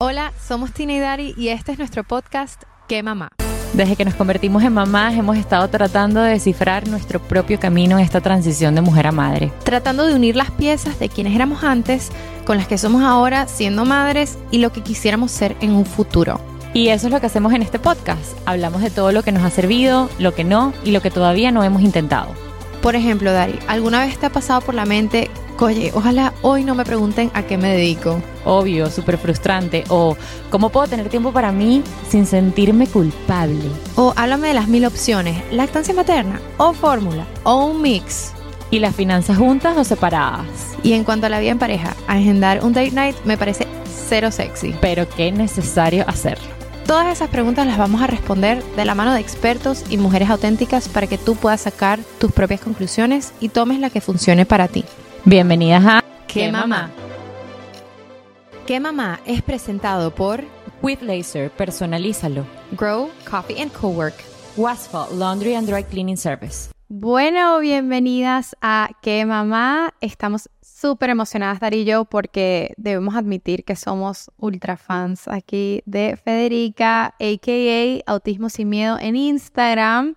Hola, somos Tina y Dari y este es nuestro podcast ¿Qué mamá? Desde que nos convertimos en mamás hemos estado tratando de descifrar nuestro propio camino en esta transición de mujer a madre. Tratando de unir las piezas de quienes éramos antes con las que somos ahora siendo madres y lo que quisiéramos ser en un futuro. Y eso es lo que hacemos en este podcast. Hablamos de todo lo que nos ha servido, lo que no y lo que todavía no hemos intentado. Por ejemplo, Dari, ¿alguna vez te ha pasado por la mente, oye, ojalá hoy no me pregunten a qué me dedico? Obvio, súper frustrante. O cómo puedo tener tiempo para mí sin sentirme culpable. O háblame de las mil opciones, lactancia materna, o fórmula, o un mix. ¿Y las finanzas juntas o separadas? Y en cuanto a la vida en pareja, agendar un date night me parece cero sexy. Pero qué necesario hacerlo. Todas esas preguntas las vamos a responder de la mano de expertos y mujeres auténticas para que tú puedas sacar tus propias conclusiones y tomes la que funcione para ti. Bienvenidas a ¿Qué mamá? ¿Qué mamá? es presentado por With Laser, personalízalo. Grow Coffee and Cowork. Wasfall, Laundry and Dry Cleaning Service. Bueno, bienvenidas a ¿Qué mamá? Estamos súper emocionadas, Dar y yo, porque debemos admitir que somos ultra fans aquí de Federica, a.k.a. Autismo Sin Miedo en Instagram.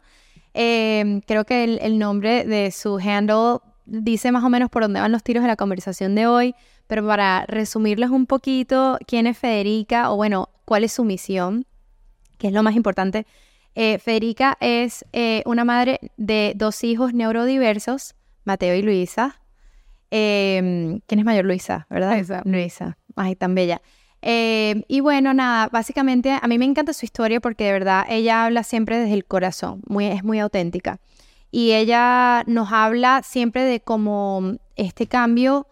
Em, creo que el, nombre de su handle dice más o menos por dónde van los tiros de la conversación de hoy, pero para resumirles un poquito quién es Federica o bueno, cuál es su misión, que es lo más importante. Eh, Federica es eh, una madre de dos hijos neurodiversos, Mateo y Luisa. Eh, ¿Quién es mayor? Luisa, ¿verdad? Luisa. Luisa. Ay, tan bella. Eh, y bueno, nada, básicamente a mí me encanta su historia porque de verdad ella habla siempre desde el corazón, muy, es muy auténtica. Y ella nos habla siempre de cómo este cambio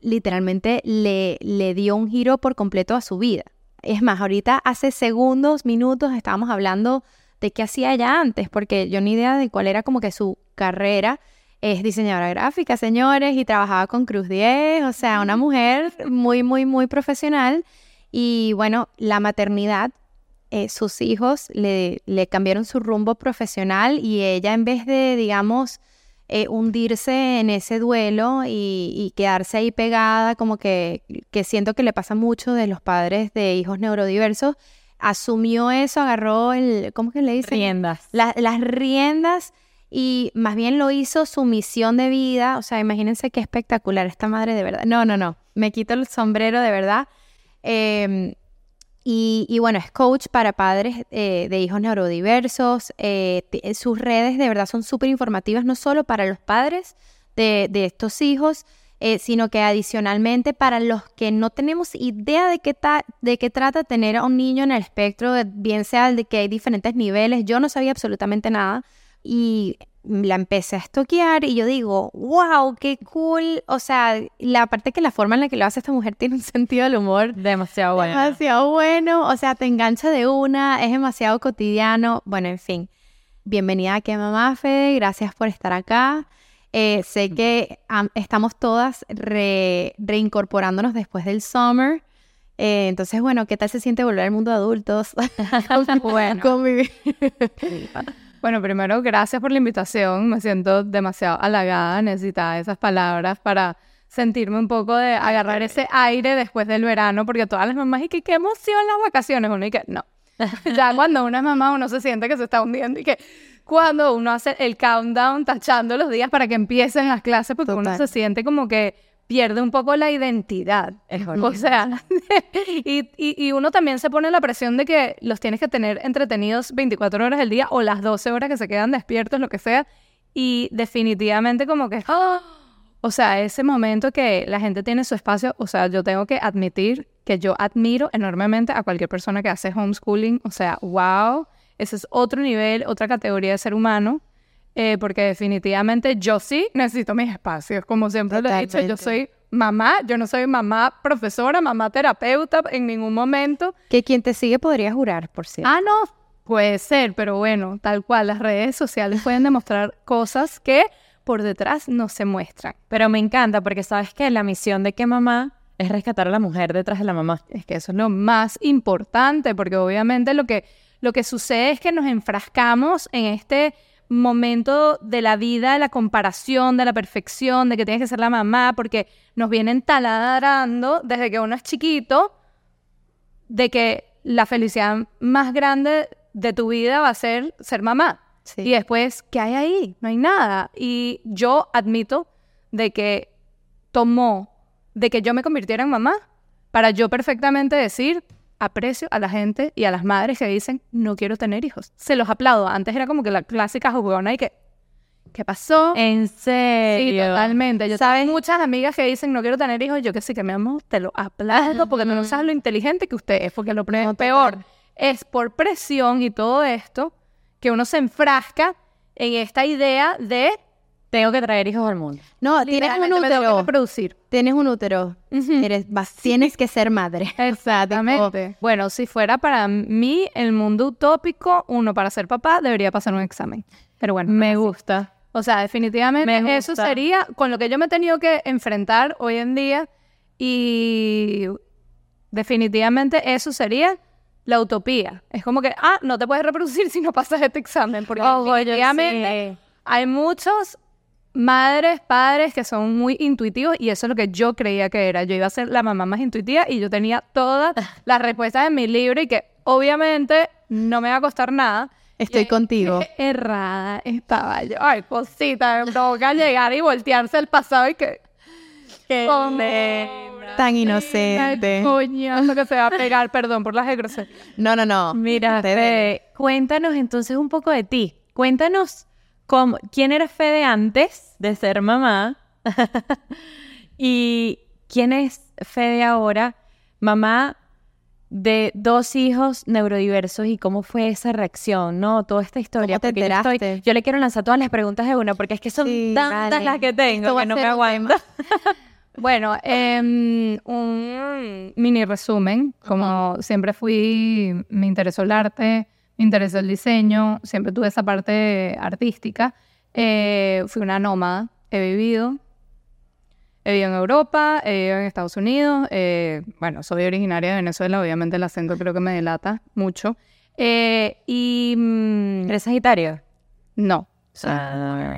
literalmente le, le dio un giro por completo a su vida. Es más, ahorita hace segundos, minutos estábamos hablando de qué hacía ella antes, porque yo ni idea de cuál era como que su carrera es diseñadora gráfica, señores, y trabajaba con Cruz 10, o sea, una mujer muy, muy, muy profesional. Y bueno, la maternidad, eh, sus hijos le, le, cambiaron su rumbo profesional y ella en vez de, digamos, eh, hundirse en ese duelo y, y, quedarse ahí pegada, como que, que siento que le pasa mucho de los padres de hijos neurodiversos, asumió eso, agarró el, ¿cómo que le dice? Riendas. La, las riendas y más bien lo hizo su misión de vida. O sea, imagínense qué espectacular esta madre de verdad. No, no, no, me quito el sombrero de verdad. Eh, y, y, bueno, es coach para padres eh, de hijos neurodiversos. Eh, sus redes de verdad son súper informativas, no solo para los padres de, de estos hijos, eh, sino que adicionalmente para los que no tenemos idea de qué, de qué trata tener a un niño en el espectro, bien sea de que hay diferentes niveles. Yo no sabía absolutamente nada y la empecé a estoquear y yo digo, wow, qué cool. O sea, la parte que la forma en la que lo hace esta mujer tiene un sentido del humor demasiado bueno. Demasiado bueno. O sea, te engancha de una, es demasiado cotidiano. Bueno, en fin. Bienvenida a Que Mamá Fede, gracias por estar acá. Eh, sé que um, estamos todas re, reincorporándonos después del summer. Eh, entonces, bueno, ¿qué tal se siente volver al mundo de adultos? bueno. Convivir. Bueno, primero, gracias por la invitación. Me siento demasiado halagada. Necesitaba esas palabras para sentirme un poco de agarrar ese aire después del verano, porque todas las mamás, y que qué emoción las vacaciones. Uno y que no. ya cuando uno es mamá, uno se siente que se está hundiendo y que cuando uno hace el countdown tachando los días para que empiecen las clases, porque Total. uno se siente como que pierde un poco la identidad. Es o sea, y, y, y, uno también se pone la presión de que los tienes que tener entretenidos 24 horas al día o las 12 horas que se quedan despiertos, lo que sea. Y definitivamente como que, ¡oh! o sea, ese momento que la gente tiene su espacio, o sea, yo tengo que admitir que yo admiro enormemente a cualquier persona que hace homeschooling. O sea, wow, ese es otro nivel, otra categoría de ser humano. Eh, porque definitivamente yo sí necesito mis espacios, como siempre lo he dicho, yo soy mamá, yo no soy mamá profesora, mamá terapeuta en ningún momento. Que quien te sigue podría jurar, por cierto. Ah, no, puede ser, pero bueno, tal cual, las redes sociales pueden demostrar cosas que por detrás no se muestran. Pero me encanta porque sabes que la misión de que mamá es rescatar a la mujer detrás de la mamá. Es que eso es lo más importante, porque obviamente lo que, lo que sucede es que nos enfrascamos en este momento de la vida, de la comparación, de la perfección, de que tienes que ser la mamá, porque nos vienen taladrando desde que uno es chiquito de que la felicidad más grande de tu vida va a ser ser mamá. Sí. Y después, ¿qué hay ahí? No hay nada. Y yo admito de que tomó de que yo me convirtiera en mamá para yo perfectamente decir aprecio a la gente y a las madres que dicen no quiero tener hijos. Se los aplaudo. Antes era como que la clásica jugona y que ¿qué pasó? En Sí, serio. totalmente. Yo sabes muchas amigas que dicen no quiero tener hijos, yo que sí que mi amor, te lo aplaudo porque tú no sabes lo inteligente que usted es, porque lo total. peor es por presión y todo esto que uno se enfrasca en esta idea de Tengo que traer hijos al mundo. No, tienes un útero. reproducir. Tienes un útero. Eres, vas- tienes que ser madre. O Exactamente. Bueno, si fuera para mí el mundo utópico, uno para ser papá debería pasar un examen. Pero bueno, Me gusta. o sea, definitivamente Me eso sería con lo que yo me he tenido que enfrentar hoy en día y definitivamente eso sería la utopía. Es como que, ah, no te puedes reproducir si no pasas este examen, porque Oh, yo definitivamente sí. hay muchos madres, padres que son muy intuitivos y eso es lo que yo creía que era. Yo iba a ser la mamá más intuitiva y yo tenía todas las respuestas en mi libro y que obviamente no me va a costar nada. Estoy contigo. Qué errada estaba yo. Ay, cosita, me provoca llegar y voltearse al pasado y que... Qué. Tan inocente. coñazo que se va a pegar, perdón por las groserías. No, no, no. Mira, Te cuéntanos entonces un poco de ti. Cuéntanos cómo, quién era Fede antes de ser mamá y quién es Fede ahora, mamá de dos hijos neurodiversos y cómo fue esa reacción, ¿no? Toda esta historia. ¿Cómo te porque yo, estoy- yo le quiero lanzar todas las preguntas de una porque es que son Sí, tantas vale. las que tengo que no me aguanto. Bueno, em, un mini resumen. Como siempre fui, me interesó el arte, me interesó el diseño, siempre tuve esa parte artística. Eh, fui una nómada, he vivido. He vivido en Europa, he vivido en Estados Unidos. eh, bueno, soy originaria de Venezuela, obviamente el acento creo que me delata mucho. Eh, y mm, ¿Eres sagitario? no, Ah.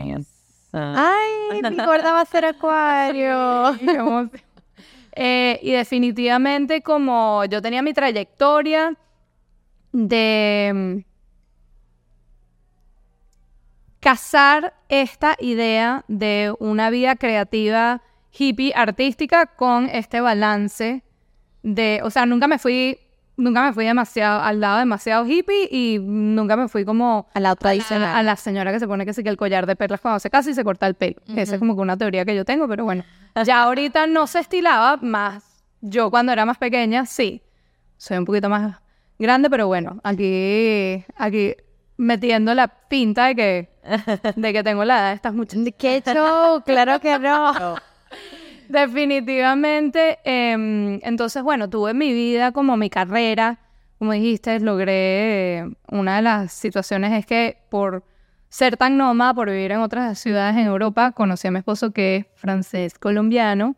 Ay, mi gorda va a ser acuario. Eh, y definitivamente como yo tenía mi trayectoria de mm, casar esta idea de una vida creativa hippie artística con este balance de, o sea, nunca me fui, nunca me fui demasiado al lado demasiado hippie y nunca me fui como Al lado a, tradicional. a la señora que se pone que sí que el collar de perlas cuando se casa y se corta el pelo. Esa es como que una teoría que yo tengo, pero bueno. Ya ahorita no se estilaba más. Yo cuando era más pequeña, sí. Soy un poquito más grande, pero bueno, aquí, aquí metiendo la pinta de que, de que tengo la edad de estas muchachas. ¿Qué show? Claro que no. Definitivamente. em, entonces, bueno, tuve mi vida como mi carrera. Como dijiste, logré. eh, una de las situaciones es que por ser tan nómada, por vivir en otras ciudades en Europa, conocí a mi esposo que es francés colombiano.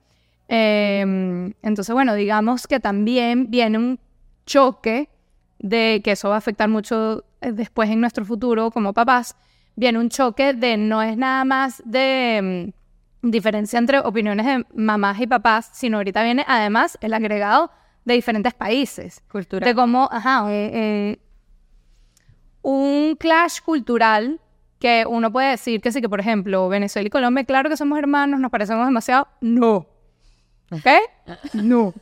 Em, entonces, bueno, digamos que también viene un choque de que eso va a afectar mucho eh, después en nuestro futuro como papás. Viene un choque de no es nada más de em, diferencia entre opiniones de mamás y papás, sino ahorita viene además el agregado de diferentes países. Cultura. De cómo, ajá, eh, eh, un clash cultural que uno puede decir que sí, que por ejemplo, Venezuela y Colombia, claro que somos hermanos, nos parecemos demasiado. No. ¿Ok? No.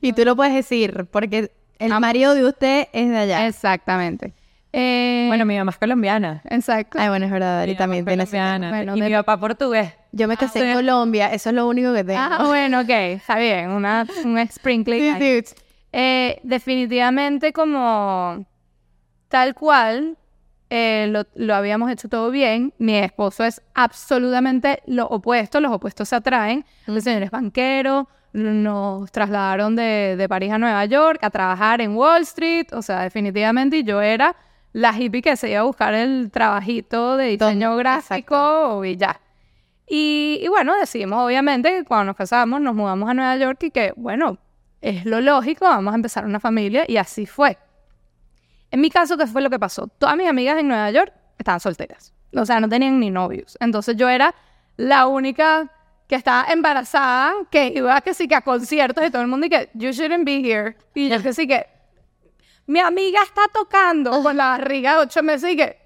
Y tú lo puedes decir, porque el marido de usted es de allá. Exactamente. Eh, Bueno, mi mamá es colombiana. exacto. Ay, bueno, es verdad, Mi también tiene ese- colombiana. Bueno, y de- mi papá portugués. Yo me casé en Colombia, eso es lo único que tengo. Ah, bueno, ok, está bien, una, un sprinkling. Sí, ahí. sí. Eh, definitivamente como tal cual eh, lo, lo habíamos hecho todo bien. Mi esposo es absolutamente lo opuesto, los opuestos se atraen. El señor es banquero, nos trasladaron de, de París a Nueva York a trabajar en Wall Street, o sea, definitivamente yo era la hippie que se iba a buscar el trabajito de diseño Don- gráfico y ya. Y, y bueno, decidimos obviamente que cuando nos casamos nos mudamos a Nueva York y que, bueno, es lo lógico, vamos a empezar una familia y así fue. En mi caso, ¿qué fue lo que pasó? Todas mis amigas en Nueva York estaban solteras. O sea, no tenían ni novios. Entonces yo era la única que estaba embarazada, que iba que sí que a conciertos y todo el mundo y que you shouldn't be here. Y yo que sí que mi amiga está tocando con la barriga de ocho meses y que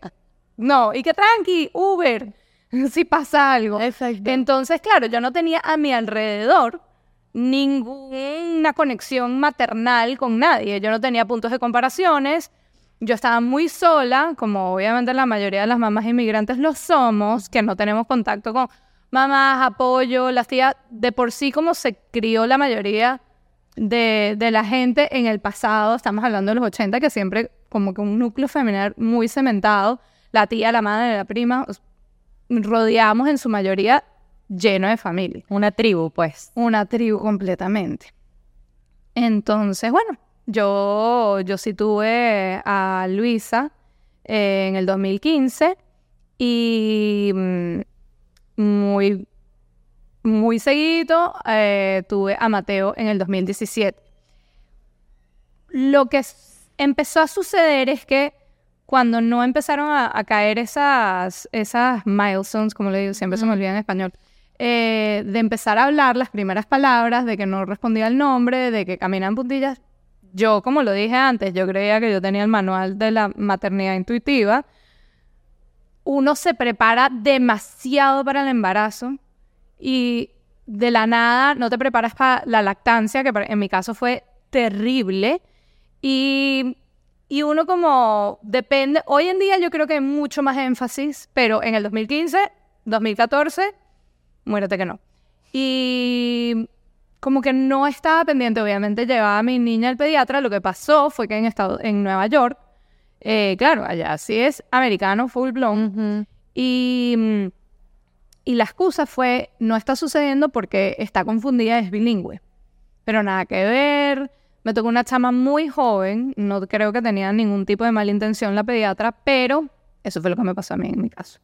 no, y que tranqui, Uber, si pasa algo. Exacto. Entonces, claro, yo no tenía a mi alrededor ninguna conexión maternal con nadie. Yo no tenía puntos de comparaciones. Yo estaba muy sola, como obviamente la mayoría de las mamás inmigrantes lo somos, que no tenemos contacto con mamás, apoyo, las tías, de por sí como se crió la mayoría de, de la gente en el pasado, estamos hablando de los 80, que siempre como que un núcleo familiar muy cementado, la tía, la madre, la prima, os- rodeamos en su mayoría lleno de familia Una tribu, pues. una tribu completamente. Entonces, bueno, yo, yo sí tuve a Luisa eh, en el 2015 y mm, muy, muy seguido eh, tuve a Mateo en el 2017. Lo que empezó a suceder es que cuando no empezaron a, a caer esas, esas milestones, como le digo, siempre se me olvida en español, eh, de empezar a hablar las primeras palabras, de que no respondía el nombre, de que caminaban puntillas. Yo, como lo dije antes, yo creía que yo tenía el manual de la maternidad intuitiva. Uno se prepara demasiado para el embarazo y de la nada no te preparas para la lactancia, que en mi caso fue terrible. Y, y uno como depende, hoy en día yo creo que hay mucho más énfasis, pero en el 2015, 2014, muérete que no. Y como que no estaba pendiente, obviamente llevaba a mi niña al pediatra, lo que pasó fue que en, estado, en Nueva York, eh, claro, allá sí es americano, full blown, y, mm, y la excusa fue, no está sucediendo porque está confundida, es bilingüe. Pero nada que ver. Me tocó una chama muy joven, no creo que tenía ningún tipo de mala intención la pediatra, pero eso fue lo que me pasó a mí en mi caso.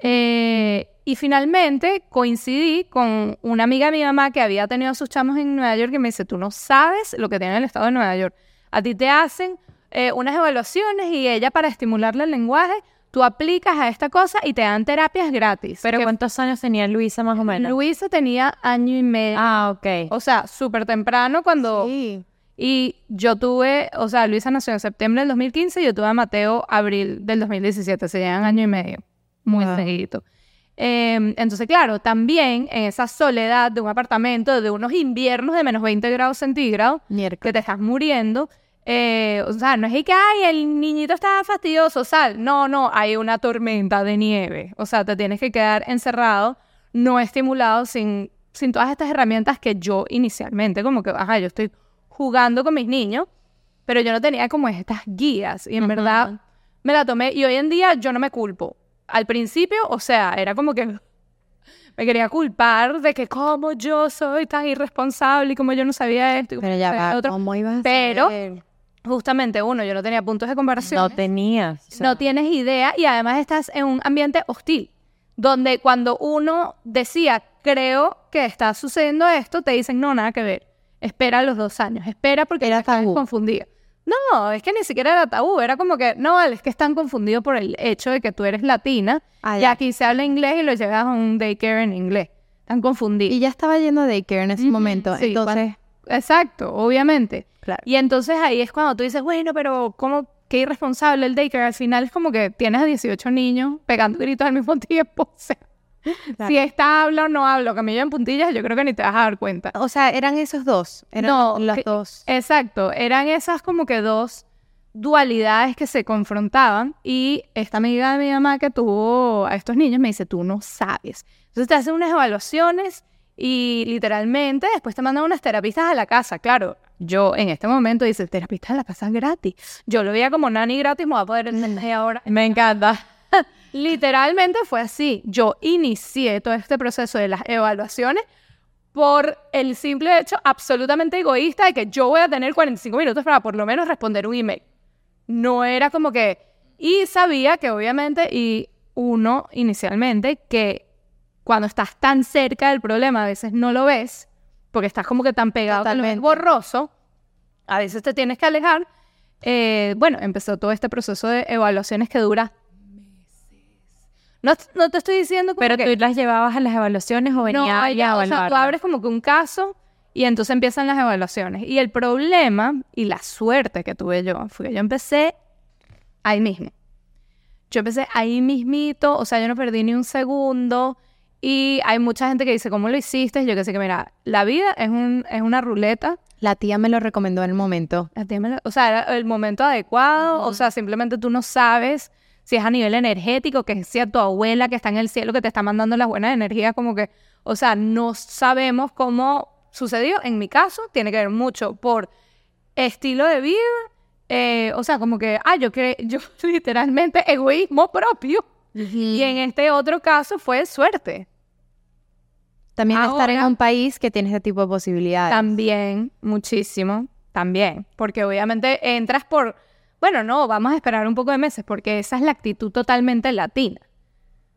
Eh, y finalmente coincidí con una amiga de mi mamá que había tenido a sus chamos en Nueva York y me dice, tú no sabes lo que tiene el estado de Nueva York. A ti te hacen eh, unas evaluaciones y ella para estimularle el lenguaje, tú aplicas a esta cosa y te dan terapias gratis. Pero Que ¿cuántos años tenía Luisa más o menos? Luisa tenía año y medio. Ah, ok. O sea, súper temprano cuando... Sí. Y yo tuve, o sea, Luisa nació en septiembre del 2015 y yo tuve a Mateo abril del 2017, se llevan año y medio, muy Wow. seguidito. Eh, entonces, claro, también en esa soledad de un apartamento, de unos inviernos de menos 20 grados centígrados, que te estás muriendo, eh, o sea, no es que, ay, el niñito está fastidioso, sal. No, no, hay una tormenta de nieve. O sea, te tienes que quedar encerrado, no estimulado, sin, sin todas estas herramientas que yo inicialmente, como que, ajá, yo estoy jugando con mis niños, pero yo no tenía como estas guías. Y en verdad me la tomé. Y hoy en día yo no me culpo. Al principio, o sea, era como que me quería culpar de que como yo soy tan irresponsable y como yo no sabía esto. Pero ya va, otro. ¿cómo ibas a Pero- saber? Justamente uno, yo no tenía puntos de comparación. No tenías. o sea, no tienes idea y además estás en un ambiente hostil, donde cuando uno decía, creo que está sucediendo esto, te dicen, no, nada que ver. Espera los dos años, espera porque Era estás confundida. No, es que ni siquiera era tabú, era como que, no, vale, es que están confundidos por el hecho de que tú eres latina Ah, y aquí se habla inglés y lo llevas a un daycare en inglés. Están confundidos. Y ya estaba yendo a daycare en ese momento. sí, entonces, Exacto, obviamente. claro. Y entonces ahí es cuando tú dices, bueno, pero ¿cómo? Qué irresponsable el daycare. Al final es como que tienes a 18 niños pegando gritos al mismo tiempo. O sea, Claro. si esta habla o no habla, camilla en puntillas, yo creo que ni te vas a dar cuenta. O sea, eran esos dos. Eran No, las que- dos. Exacto, eran esas como que dos dualidades que se confrontaban y esta amiga de mi mamá que tuvo a estos niños me dice, tú no sabes. Entonces te hacen unas evaluaciones y literalmente después te mandan unas terapistas a la casa. Claro, yo en este momento dice, terapistas a la casa gratis. Yo lo veía como nani gratis, me voy a poder entender ahora. Me encanta. Literalmente fue así. Yo inicié todo este proceso de las evaluaciones por el simple hecho absolutamente egoísta de que yo voy a tener 45 minutos para por lo menos responder un email. No era como que... Y sabía que obviamente, y uno inicialmente, que cuando estás tan cerca del problema a veces no lo ves, porque estás como que tan pegado, Totalmente. borroso, a veces te tienes que alejar. Eh, bueno, empezó todo este proceso de evaluaciones que dura No, no te estoy diciendo como Pero que... tú las llevabas a las evaluaciones o venía No, ella a ella, o sea, tú abres como que un caso y entonces empiezan las evaluaciones. Y el problema y la suerte que tuve yo fue que yo empecé ahí mismo. Yo empecé ahí mismito, o sea, yo no perdí ni un segundo. Y hay mucha gente que dice, ¿cómo lo hiciste? Yo que sé que, mira, la vida es, un, es una ruleta. La tía me lo recomendó en el momento. La tía me la- O sea, era el momento adecuado. O sea, simplemente tú no sabes si es a nivel energético, que si a tu abuela que está en el cielo que te está mandando las buenas energías, como que, o sea, no sabemos cómo sucedió. En mi caso, tiene que ver mucho por estilo de vida. eh, o sea, como que, ah, yo que yo literalmente egoísmo propio. Y en este otro caso fue suerte. También estar en un país que tiene este tipo de posibilidades. También, muchísimo, también. Porque obviamente entras por, bueno, no, vamos a esperar un poco de meses, porque esa es la actitud totalmente latina.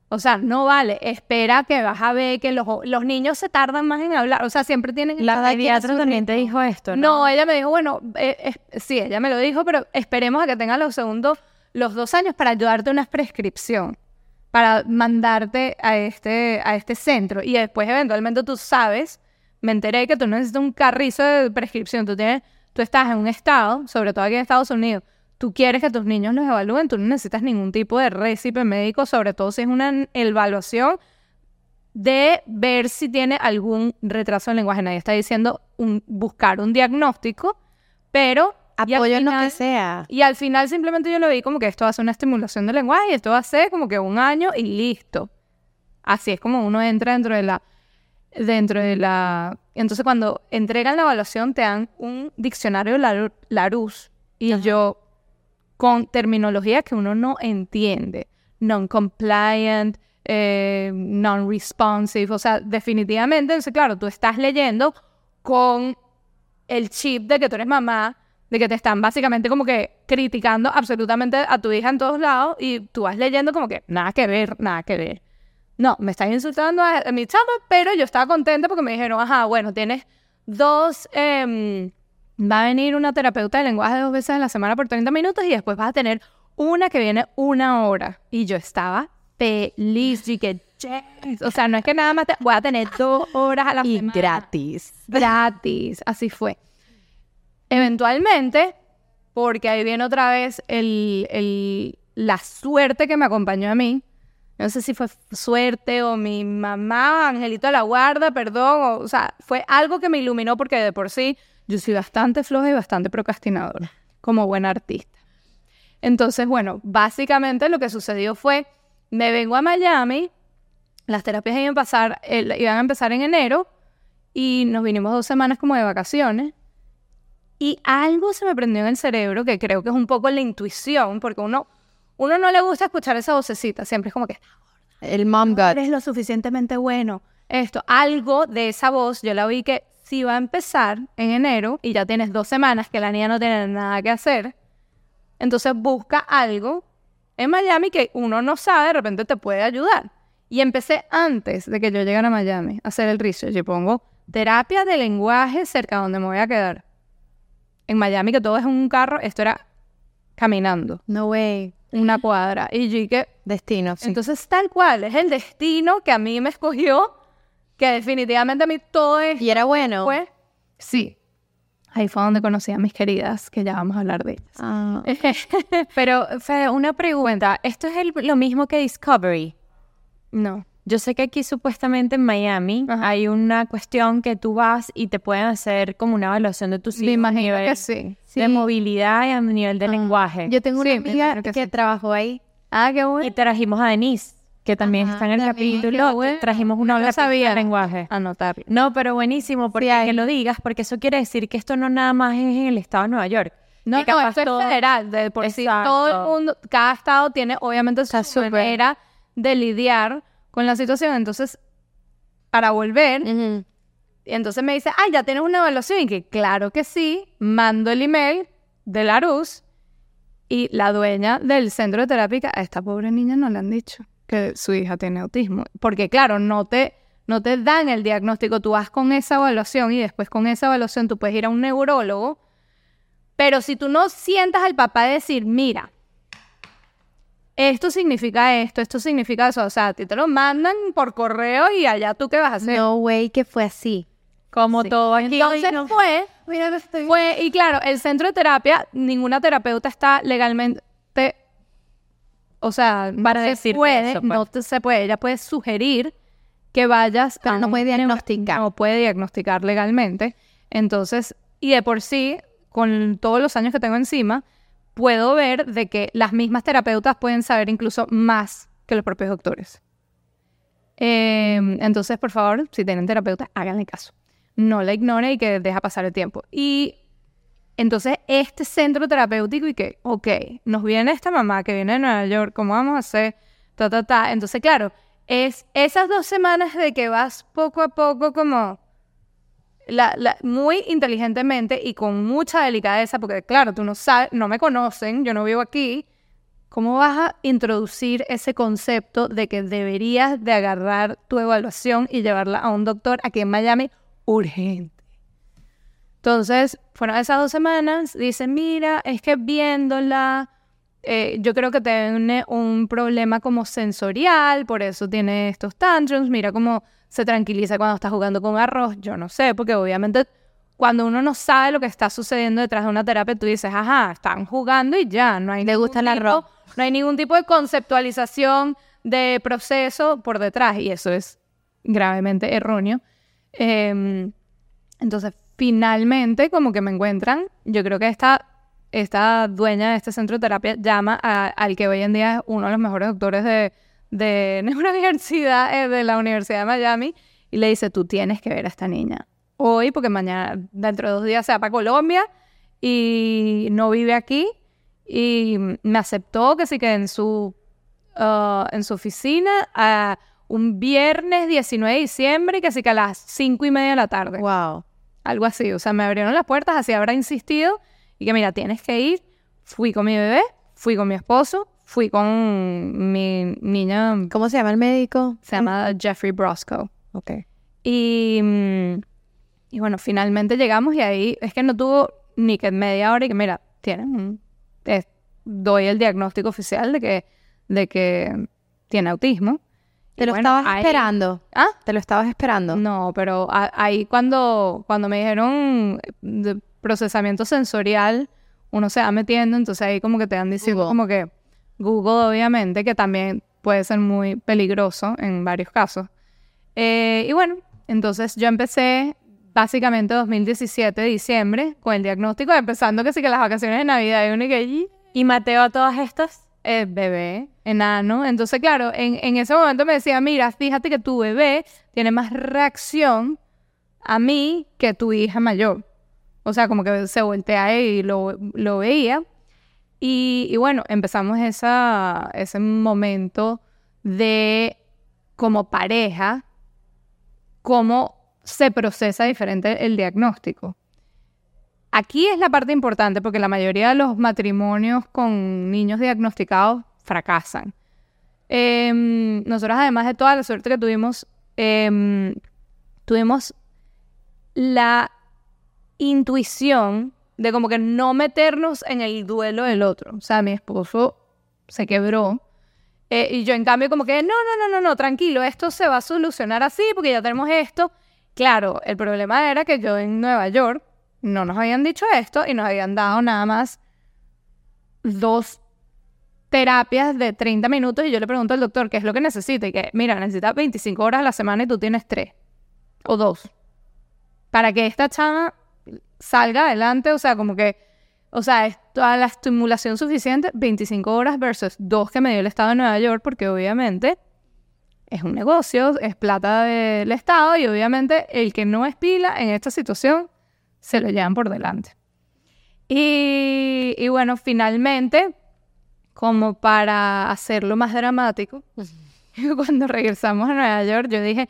O sea, no vale, espera que vas a ver que los, los niños se tardan más en hablar. O sea, siempre tienen... La pediatra también te dijo esto, No, ¿no? ella me dijo, bueno, eh, eh, sí, ella me lo dijo, pero esperemos a que tenga los segundos, los dos años para ayudarte una prescripción, para mandarte a este, a este centro. Y después, eventualmente, tú sabes, me enteré que tú no necesitas un carrizo de prescripción, tú, tienes, tú estás en un estado, sobre todo aquí en Estados Unidos, tú quieres que tus niños los evalúen, tú no necesitas ningún tipo de récipe médico, sobre todo si es una evaluación de ver si tiene algún retraso en lenguaje. Nadie está diciendo un- buscar un diagnóstico, pero... Apoyo en lo que sea. Y al final simplemente yo lo vi como que esto va a ser una estimulación del lenguaje y esto va a ser como que un año y listo. Así es como uno entra dentro de la... Dentro de la... Entonces cuando entregan la evaluación te dan un diccionario Laru- Larousse y yo con terminología que uno no entiende. Non-compliant, eh, non-responsive. O sea, definitivamente, entonces, claro, tú estás leyendo con el chip de que tú eres mamá, de que te están básicamente como que criticando absolutamente a tu hija en todos lados y tú vas leyendo como que nada que ver, nada que ver. No, me estás insultando a, a mi chama, pero yo estaba contenta porque me dijeron, ajá, bueno, tienes dos, em, va a venir una terapeuta de lenguaje dos veces a la semana por 30 minutos y después vas a tener una que viene una hora. Y yo estaba feliz, y que, yes. o sea, no es que nada más te- voy a tener dos horas a la Y semana gratis. gratis. Así fue. Eventualmente, porque ahí viene otra vez la suerte que me acompañó a mí. No sé si fue suerte o mi mamá, Angelito de la Guarda, perdón. O, o sea, fue algo que me iluminó porque de por sí yo soy bastante floja y bastante procrastinadora, como buena artista. Entonces, bueno, básicamente lo que sucedió fue, me vengo a Miami, las terapias iban a, pasar, el- iban a empezar en enero y nos vinimos dos semanas como de vacaciones. Y algo se me prendió en el cerebro que creo que es un poco la intuición, porque uno, uno no le gusta escuchar esa vocecita, siempre es como que El mom no eres lo suficientemente bueno. Esto, algo de esa voz, yo la vi que si va a empezar en enero y ya tienes dos semanas que la niña no tiene nada que hacer, entonces busca algo en Miami que uno no sabe, de repente te puede ayudar. Y empecé antes de que yo llegara a Miami a hacer el research y pongo terapia de lenguaje cerca donde me voy a quedar. En Miami, que todo es un carro, esto era caminando, No way. una cuadra. Y yo que Destino. sí. entonces, tal cual, es el destino que a mí me escogió, que definitivamente a mí todo esto y era bueno. fue... Sí. Ahí fue donde conocí a mis queridas, que ya vamos a hablar de ellas. Ah, Pero, Fede, una pregunta. ¿Esto es el- lo mismo que Discovery? no. Yo sé que aquí supuestamente en Miami Ajá. hay una cuestión que tú vas y te pueden hacer como una evaluación de tus Me hijos a imagino nivel que sí. de movilidad y a nivel de lenguaje. yo tengo una Sí, me amiga que, que sí. trabajó ahí. Ah, qué Y bueno. trajimos a Denise, que también Ajá, está en el capítulo. Bueno. Trajimos una No sabía. de lenguaje. Anotarlo. No, pero buenísimo, porque que lo digas, porque eso quiere decir que esto no nada más es en el estado de Nueva York. No, no, esto es todo- federal. De por sí, todo el mundo, cada estado tiene obviamente su manera de lidiar con la situación. Entonces, para volver. Y entonces me dice, ah, ya tienes una evaluación. Y que claro que sí, mando el email de la Rus y la dueña del centro de terapia, a esta pobre niña no le han dicho que su hija tiene autismo. Porque claro, no te, no te dan el diagnóstico, tú vas con esa evaluación y después con esa evaluación tú puedes ir a un neurólogo. Pero si tú no sientas al papá decir, mira, esto significa esto, esto significa eso. O sea, a ti te lo mandan por correo y allá tú qué vas a hacer. No way que fue así. Como Sí. todo aquí. Entonces no- fue, Mira, no estoy... fue, y claro, el centro de terapia, ninguna terapeuta está legalmente, o sea, Para se decirte puede, eso, pues. no te- se puede, ella puede sugerir que vayas, Pero a no puede diagnosticar. No puede diagnosticar legalmente. Entonces, y de por sí, con todos los años que tengo encima, puedo ver de que las mismas terapeutas pueden saber incluso más que los propios doctores. Eh, entonces, por favor, si tienen terapeuta, háganle caso. No la ignore y que deja pasar el tiempo. Y entonces, este centro terapéutico y que, ok, nos viene esta mamá que viene de Nueva York, ¿cómo vamos a hacer? Ta, ta, ta. Entonces, claro, es esas dos semanas de que vas poco a poco como muy inteligentemente y con mucha delicadeza, porque claro, tú no sabes, no me conocen, yo no vivo aquí, ¿cómo vas a introducir ese concepto de que deberías de agarrar tu evaluación y llevarla a un doctor aquí en Miami urgente? Entonces, fueron esas dos semanas, dicen, mira, es que viéndola, eh, yo creo que tiene un problema como sensorial, por eso tiene estos tantrums, mira cómo se tranquiliza cuando está jugando con arroz, yo no sé, porque obviamente cuando uno no sabe lo que está sucediendo detrás de una terapia, tú dices, ajá, están jugando y ya, no hay Le gusta el tipo- arroz. No hay ningún tipo de conceptualización de proceso por detrás y eso es gravemente erróneo. Em, entonces, finalmente, como que me encuentran, yo creo que esta, esta dueña de este centro de terapia llama a- al que hoy en día es uno de los mejores doctores de, de neurodiversidad eh, de la Universidad de Miami y le dice, tú tienes que ver a esta niña hoy, porque mañana, dentro de dos días, se va para Colombia y no vive aquí y me aceptó que sí que en su, ah, en su oficina a un viernes 19 de diciembre y que sí que a las cinco y media de la tarde. Wow. Algo así. O sea, me abrieron las puertas, así habrá insistido. Y que mira, tienes que ir. Fui con mi bebé, fui con mi esposo, fui con mi niña, ¿Cómo se llama el médico? se llama Jeffrey Brosco. Ok. Y, mm, y bueno, finalmente llegamos y ahí es que no tuvo ni que media hora y que mira, tienen un- eh, doy el diagnóstico oficial de que, de que tiene autismo. ¿Te lo bueno, estabas ahí- esperando? ¿Ah? ¿Te lo estabas esperando? No, pero a- ahí cuando, cuando me dijeron de procesamiento sensorial, uno se va metiendo, entonces ahí como que te dan diciendo como que Google obviamente, que también puede ser muy peligroso en varios casos. Eh, y bueno, entonces yo empecé básicamente 2017, diciembre, con el diagnóstico, empezando que sí que las vacaciones de Navidad y uno y que "Y, ¿Y Mateo a todas estas? eh, bebé, enano. Entonces, claro, en, en ese momento me decía, mira, fíjate que tu bebé tiene más reacción a mí que tu hija mayor. O sea, como que se voltea y lo, lo veía. Y, bueno, empezamos esa, ese momento de, como pareja, cómo se procesa diferente el diagnóstico. Aquí es la parte importante porque la mayoría de los matrimonios con niños diagnosticados fracasan. Em, nosotros, además de toda la suerte que tuvimos, em, tuvimos la intuición de como que no meternos en el duelo del otro. O sea, mi esposo se quebró. eh, y yo, en cambio, como que, no, no, no, no, no, tranquilo, esto se va a solucionar así porque ya tenemos esto. Claro, el problema era que yo en Nueva York no nos habían dicho esto y nos habían dado nada más dos terapias de 30 minutos y yo le pregunto al doctor qué es lo que necesita y que, mira, necesita 25 horas a la semana y tú tienes 3 o 2. Para que esta chama salga adelante, o sea, como que, o sea, es toda la estimulación suficiente, 25 horas versus 2 que me dio el Estado de Nueva York, porque obviamente es un negocio, es plata del Estado y obviamente el que no es pila en esta situación se lo llevan por delante. Y, y bueno, finalmente, como para hacerlo más dramático, cuando regresamos a Nueva York, yo dije,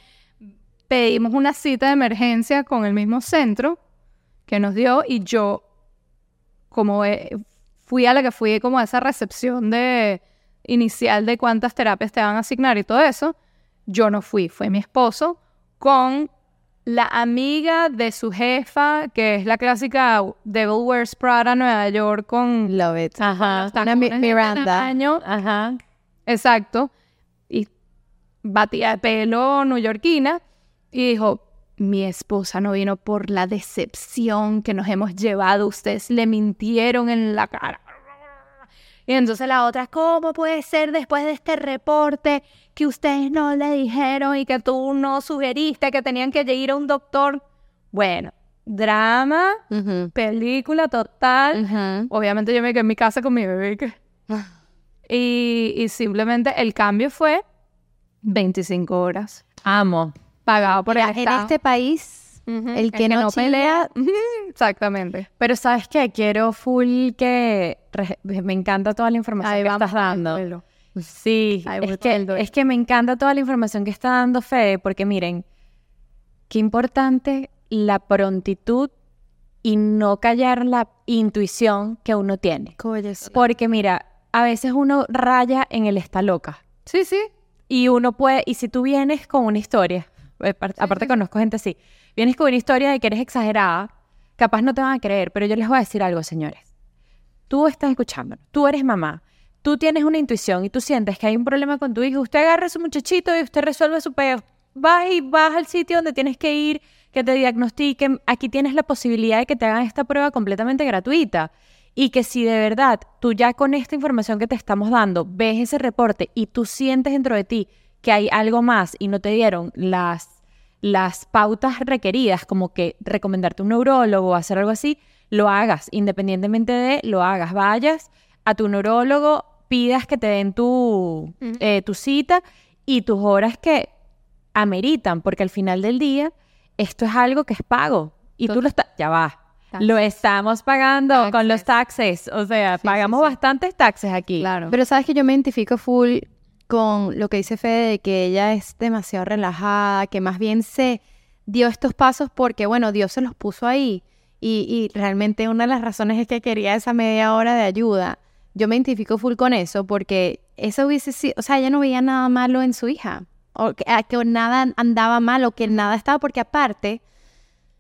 pedimos una cita de emergencia con el mismo centro que nos dio y yo, como eh, fui a la que fui como a esa recepción de inicial de cuántas terapias te van a asignar y todo eso, yo no fui, fue mi esposo con la amiga de su jefa, que es la clásica Devil Wears Prada Nueva York con Love it. Ajá. Una Mi- tacones de Miranda. Ajá. Exacto. Y batía de pelo neoyorquina y dijo, mi esposa no vino por la decepción que nos hemos llevado, ustedes le mintieron en la cara. Y entonces la otra, ¿cómo puede ser después de este reporte que ustedes no le dijeron y que tú no sugeriste que tenían que ir a un doctor? Bueno, drama, película total. Obviamente yo me quedé en mi casa con mi bebé. y que- Y, y simplemente el cambio fue 25 horas. Amo. Pagado por el en Estado. este país, el que no Ujú, Exactamente. Pero ¿sabes qué? Quiero full que... Me encanta toda la información Ahí que vamos estás dando. al duelo. Sí, Ahí es que, es que me encanta toda la información que está dando Fede, porque miren, qué importante la prontitud y no callar la intuición que uno tiene. Porque mira, a veces uno raya en el está loca Sí, sí. y uno puede, y si tú vienes con una historia, eh, par- aparte conozco gente así, vienes con una historia de que eres exagerada, capaz no te van a creer, pero yo les voy a decir algo, señores. Tú estás escuchando, tú eres mamá, tú tienes una intuición y tú sientes que hay un problema con tu hijo, usted agarra a su muchachito y usted resuelve su peo. Vas y vas al sitio donde tienes que ir, que te diagnostiquen. Aquí tienes la posibilidad de que te hagan esta prueba completamente gratuita. Y que si de verdad tú ya con esta información que te estamos dando ves ese reporte y tú sientes dentro de ti que hay algo más y no te dieron las, las pautas requeridas, como que recomendarte un neurólogo o hacer algo así, lo hagas, independientemente de lo hagas. Vayas a tu neurólogo, pidas que te den tu, eh, tu cita y tus horas que ameritan, porque al final del día esto es algo que es pago y tú lo estás, ya va. Lo estamos pagando con los taxes, o sea, pagamos bastantes taxes aquí. Claro. Pero sabes que yo me identifico full con lo que dice Fede de que ella es demasiado relajada, que más bien se dio estos pasos porque, bueno, Dios se los puso ahí. Y, y realmente una de las razones es que quería esa media hora de ayuda. Yo me identifico full con eso porque eso hubiese sido, o sea, ella no veía nada malo en su hija, o que, que nada andaba mal, o que nada estaba, porque aparte,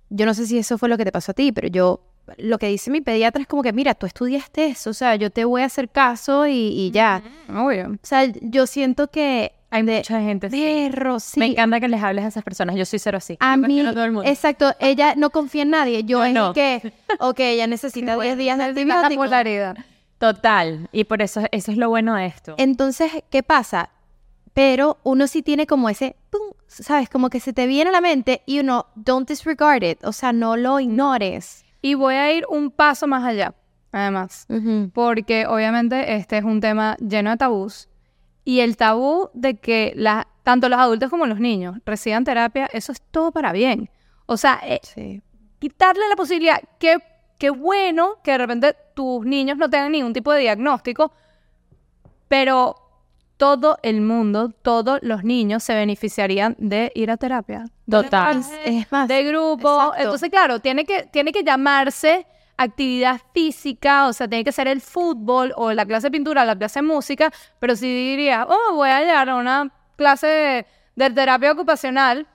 yo no sé si eso fue lo que te pasó a ti, pero yo, lo que dice mi pediatra es como que, mira, tú estudiaste eso, o sea, yo te voy a hacer caso y, y ya. Obvio. O sea, yo siento que... Hay de, mucha gente así. Perro, sí. Me encanta que les hables a esas personas. Yo soy cero así. A Yo mí, todo el mundo. exacto, ella no confía en nadie. Yo es no. que, ok, ella necesita 10 días de la antibiótico. polaridad. Total. Y por eso, eso es lo bueno de esto. Entonces, ¿qué pasa? Pero uno sí tiene como ese, pum, ¿sabes? Como que se te viene a la mente y uno, don't disregard it, o sea, no lo ignores. Y voy a ir un paso más allá, además. Porque obviamente este es un tema lleno de tabús. Y el tabú de que la, tanto los adultos como los niños reciban terapia, eso es todo para bien. O sea, eh, Sí. quitarle la posibilidad, qué, qué bueno que de repente tus niños no tengan ningún tipo de diagnóstico, pero todo el mundo, todos los niños se beneficiarían de ir a terapia. Total. Es, más, de grupo. exacto. Entonces, claro, tiene que, tiene que llamarse actividad física, o sea, tiene que ser el fútbol o la clase de pintura, la clase de música, pero si diría, oh, voy a llegar a una clase de, de terapia ocupacional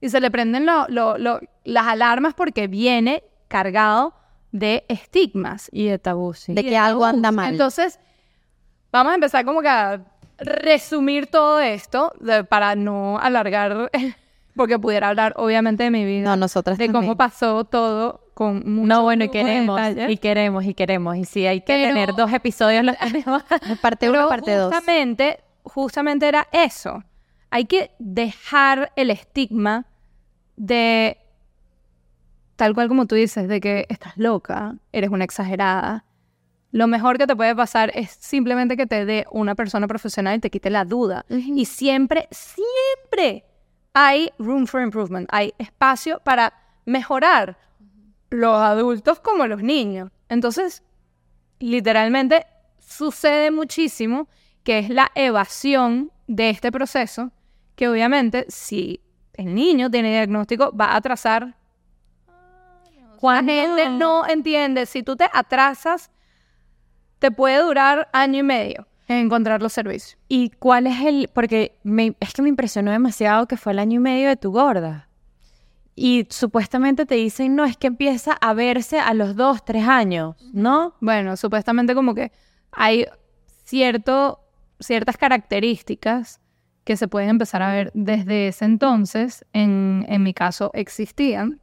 y se le prenden lo- lo- lo- las alarmas porque viene cargado de estigmas. Y de tabú, sí. de que algo anda mal. Entonces, vamos a empezar como que a resumir todo esto de- para no alargar, porque pudiera hablar obviamente de mi vida, no, nosotras de también. cómo pasó todo con mucho No, bueno, y queremos, detalles. y queremos, y queremos. Y si hay que Pero- tener dos episodios, los tenemos. Parte uno, parte dos. justamente, justamente era eso. Hay que dejar el estigma de, tal cual como tú dices, de que estás loca, eres una exagerada. Lo mejor que te puede pasar es simplemente que te dé una persona profesional y te quite la duda. Y siempre, siempre hay room for improvement, hay espacio para mejorar los adultos como los niños. Entonces, literalmente sucede muchísimo que es la evasión de este proceso, que obviamente si el niño tiene diagnóstico va a atrasar. La gente no entiende, si tú te atrasas, te puede durar año y medio en encontrar los servicios. ¿Y cuál es el...? Porque me- es que me impresionó demasiado que fue el año y medio de tu gorda. Y supuestamente te dicen, no, es que empieza a verse a los dos, tres años, ¿no? Bueno, supuestamente como que hay cierto ciertas características que se pueden empezar a ver desde ese entonces, en, en mi caso existían,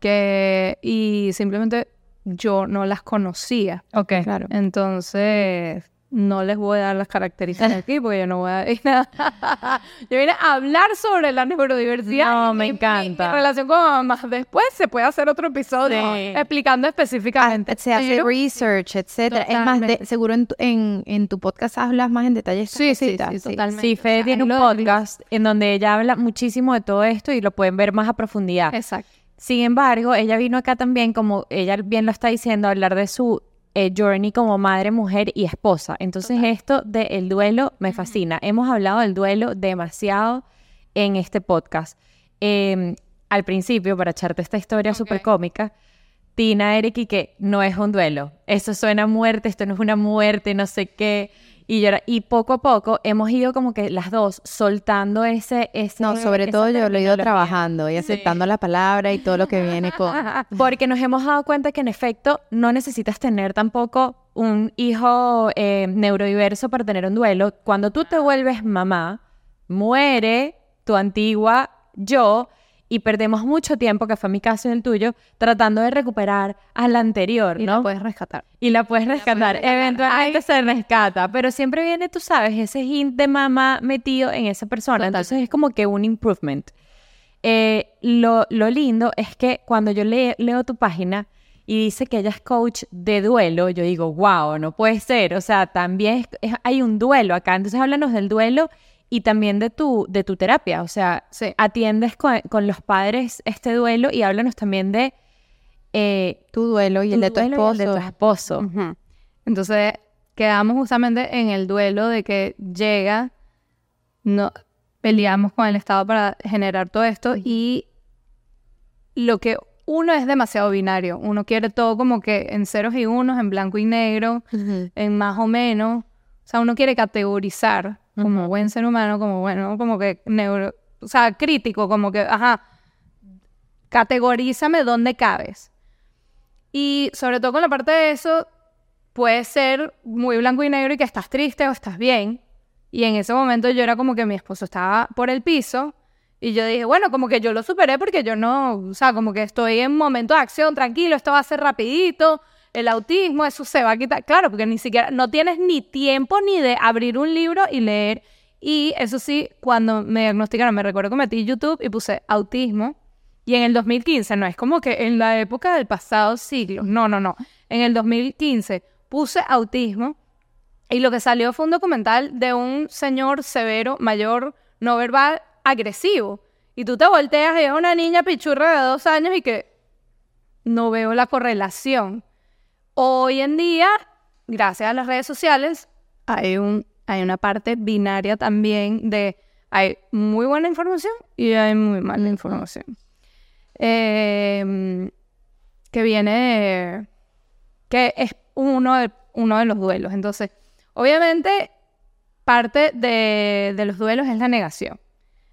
que, y simplemente yo no las conocía. Ok. Claro. Entonces, no les voy a dar las características aquí porque yo no voy a... yo vine a hablar sobre la neurodiversidad. No, me encanta. Mi, relación con mamá. Después se puede hacer otro episodio Sí. explicando específicamente. Se hace Pero- research, etcétera. Es más, de- seguro en tu, en, en tu podcast hablas más en detalle. Sí, sí, sí, totalmente. Sí, Fede O sea, tiene un podcast en donde ella habla muchísimo de todo esto y lo pueden ver más a profundidad. Exacto. Sin embargo, ella vino acá también, como ella bien lo está diciendo, a hablar de su eh, journey como madre, mujer y esposa. Entonces, esto del duelo me fascina. Hemos hablado del duelo demasiado en este podcast. Eh, al principio, para echarte esta historia súper cómica, Tina, Eric y que no es un duelo. Eso suena a muerte, esto no es una muerte, no sé qué. Y, yo era- y poco a poco hemos ido como que las dos soltando ese... ese No, sobre todo yo lo he ido trabajando y aceptando la palabra y todo lo que viene con... Porque nos hemos dado cuenta que en efecto no necesitas tener tampoco un hijo eh, neurodiverso para tener un duelo. Cuando tú te vuelves mamá, muere tu antigua yo y perdemos mucho tiempo, que fue mi caso y el tuyo, tratando de recuperar a la anterior, Y ¿no? lo puedes rescatar. Y la puedes rescatar. Eventualmente se rescata. Pero siempre viene, tú sabes, ese hint de mamá metido en esa persona. Total. Entonces es como que un improvement. Eh, lo, lo lindo es que cuando yo le- leo tu página y dice que ella es coach de duelo, yo digo, wow, no puede ser. O sea, también es- es- hay un duelo acá. Entonces háblanos del duelo y también de tu, de tu terapia. O sea, Sí. atiendes con, con los padres este duelo y háblanos también de... eh, Tu duelo y el de tu esposo. de tu esposo. Entonces, quedamos justamente en el duelo de que llega, no peleamos con el Estado para generar todo esto y lo que uno es demasiado binario, uno quiere todo como que en ceros y unos, en blanco y negro, en más o menos, o sea, uno quiere categorizar como Ujú. buen ser humano, como bueno, como que neuro, o sea, crítico, como que, ajá, categorízame dónde cabes. Y sobre todo con la parte de eso, puede ser muy blanco y negro y que estás triste o estás bien. Y en ese momento yo era como que mi esposo estaba por el piso y yo dije, bueno, como que yo lo superé porque yo no, o sea, como que estoy en momento de acción, tranquilo, esto va a ser rapidito, el autismo, eso se va a quitar. Claro, porque ni siquiera, no tienes ni tiempo ni de abrir un libro y leer. Y eso sí, cuando me diagnosticaron, me recuerdo que metí YouTube y puse autismo. Y en el 2015, no es como que en la época del pasado siglo, no, no, no. En el 2015 puse autismo y lo que salió fue un documental de un señor severo, mayor, no verbal, agresivo. Y tú te volteas y es una niña pichurra de dos años y que no veo la correlación. Hoy en día, gracias a las redes sociales, hay, un, hay una parte binaria también de hay muy buena información y hay muy mala información. Eh, que viene, que es uno de, uno de los duelos. Entonces, obviamente, parte de, de los duelos es la negación.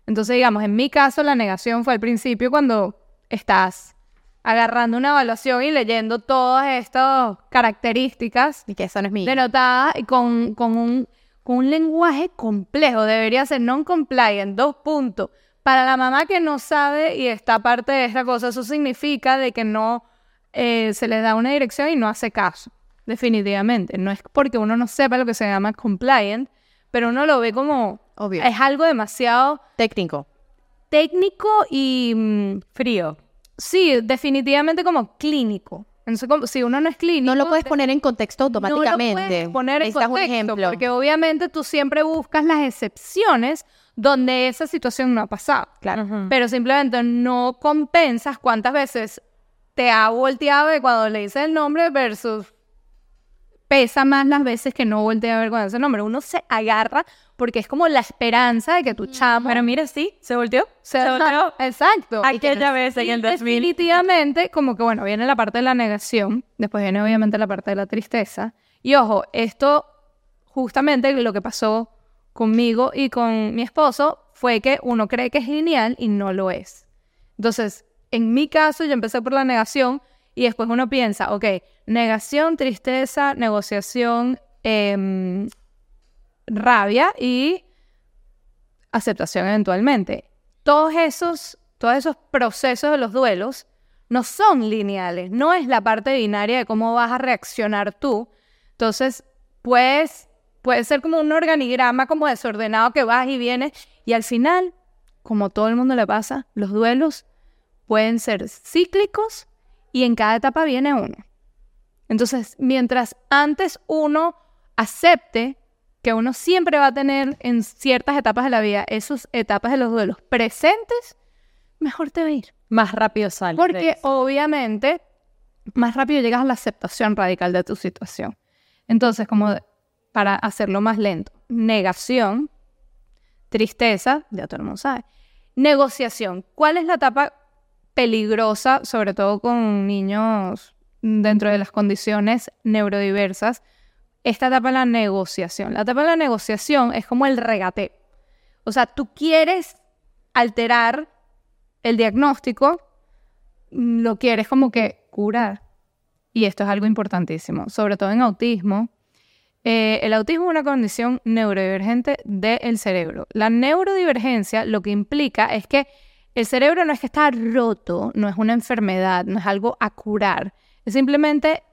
Entonces, digamos, en mi caso, la negación fue al principio cuando estás agarrando una evaluación y leyendo todas estas características Y que eso no es mío. denotadas y con, con, un, con un lenguaje complejo. Debería ser non-compliant, dos puntos. Para la mamá que no sabe y está parte de esta cosa, eso significa de que no eh, se le da una dirección y no hace caso. Definitivamente. No es porque uno no sepa lo que se llama compliant, pero uno lo ve como... Obvio. Es algo demasiado Técnico. técnico y... mm, Frío. Sí, definitivamente como clínico. Entonces, como- si uno no es clínico... No lo puedes poner en contexto automáticamente. No lo puedes poner en Necesitas un contexto, ejemplo. porque obviamente tú siempre buscas las excepciones donde esa situación no ha pasado. Claro. Pero simplemente no compensas cuántas veces te ha volteado de cuando le dices el nombre versus pesa más las veces que no voltea a ver cuando el nombre. Uno se agarra porque es como la esperanza de que tu chamo Pero mira, sí, se volteó. se se volteó. Exacto. Aquella vez en el 2000. Definitivamente, como que bueno, viene la parte de la negación, después viene obviamente la parte de la tristeza. Y ojo, esto justamente lo que pasó conmigo y con mi esposo fue que uno cree que es lineal y no lo es. Entonces, en mi caso, yo empecé por la negación y después uno piensa, ok, negación, tristeza, negociación, em, rabia y aceptación eventualmente. Todos esos, todos esos procesos de los duelos no son lineales, no es la parte binaria de cómo vas a reaccionar tú. Entonces, pues, puede ser como un organigrama como desordenado que vas y vienes y al final, como todo el mundo le pasa, los duelos pueden ser cíclicos y en cada etapa viene uno. Entonces, mientras antes uno acepte que uno siempre va a tener en ciertas etapas de la vida, esas etapas de los duelos presentes, mejor te va a ir. Más rápido sale. Porque obviamente más rápido llegas a la aceptación radical de tu situación. Entonces, como para hacerlo más lento, negación, tristeza, ya todo el mundo sabe. Negociación. ¿Cuál es la etapa peligrosa, sobre todo con niños dentro de las condiciones neurodiversas? Esta etapa de la negociación. La etapa de la negociación es como el regate. O sea, tú quieres alterar el diagnóstico, lo quieres como que curar. Y esto es algo importantísimo, sobre todo en autismo. Eh, el autismo es una condición neurodivergente del cerebro. La neurodivergencia lo que implica es que el cerebro no es que está roto, no es una enfermedad, no es algo a curar. Es simplemente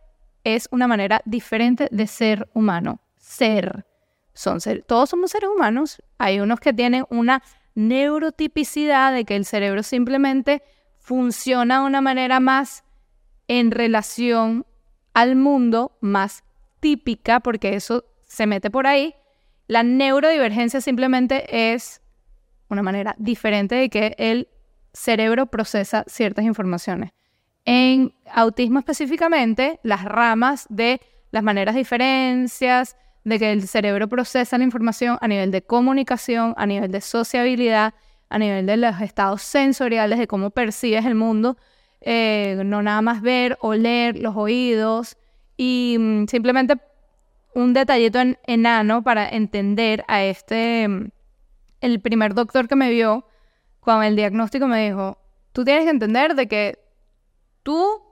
es una manera diferente de ser humano. Ser. Son ser, todos somos seres humanos. Hay unos que tienen una neurotipicidad de que el cerebro simplemente funciona de una manera más en relación al mundo, más típica, porque eso se mete por ahí. La neurodivergencia simplemente es una manera diferente de que el cerebro procesa ciertas informaciones. En autismo específicamente, las ramas de las maneras diferencias, de que el cerebro procesa la información a nivel de comunicación, a nivel de sociabilidad, a nivel de los estados sensoriales, de cómo percibes el mundo, eh, no nada más ver, oler, los oídos, y mm, simplemente un detallito en, enano para entender a este, mm, el primer doctor que me vio, con el diagnóstico me dijo, tú tienes que entender de que tú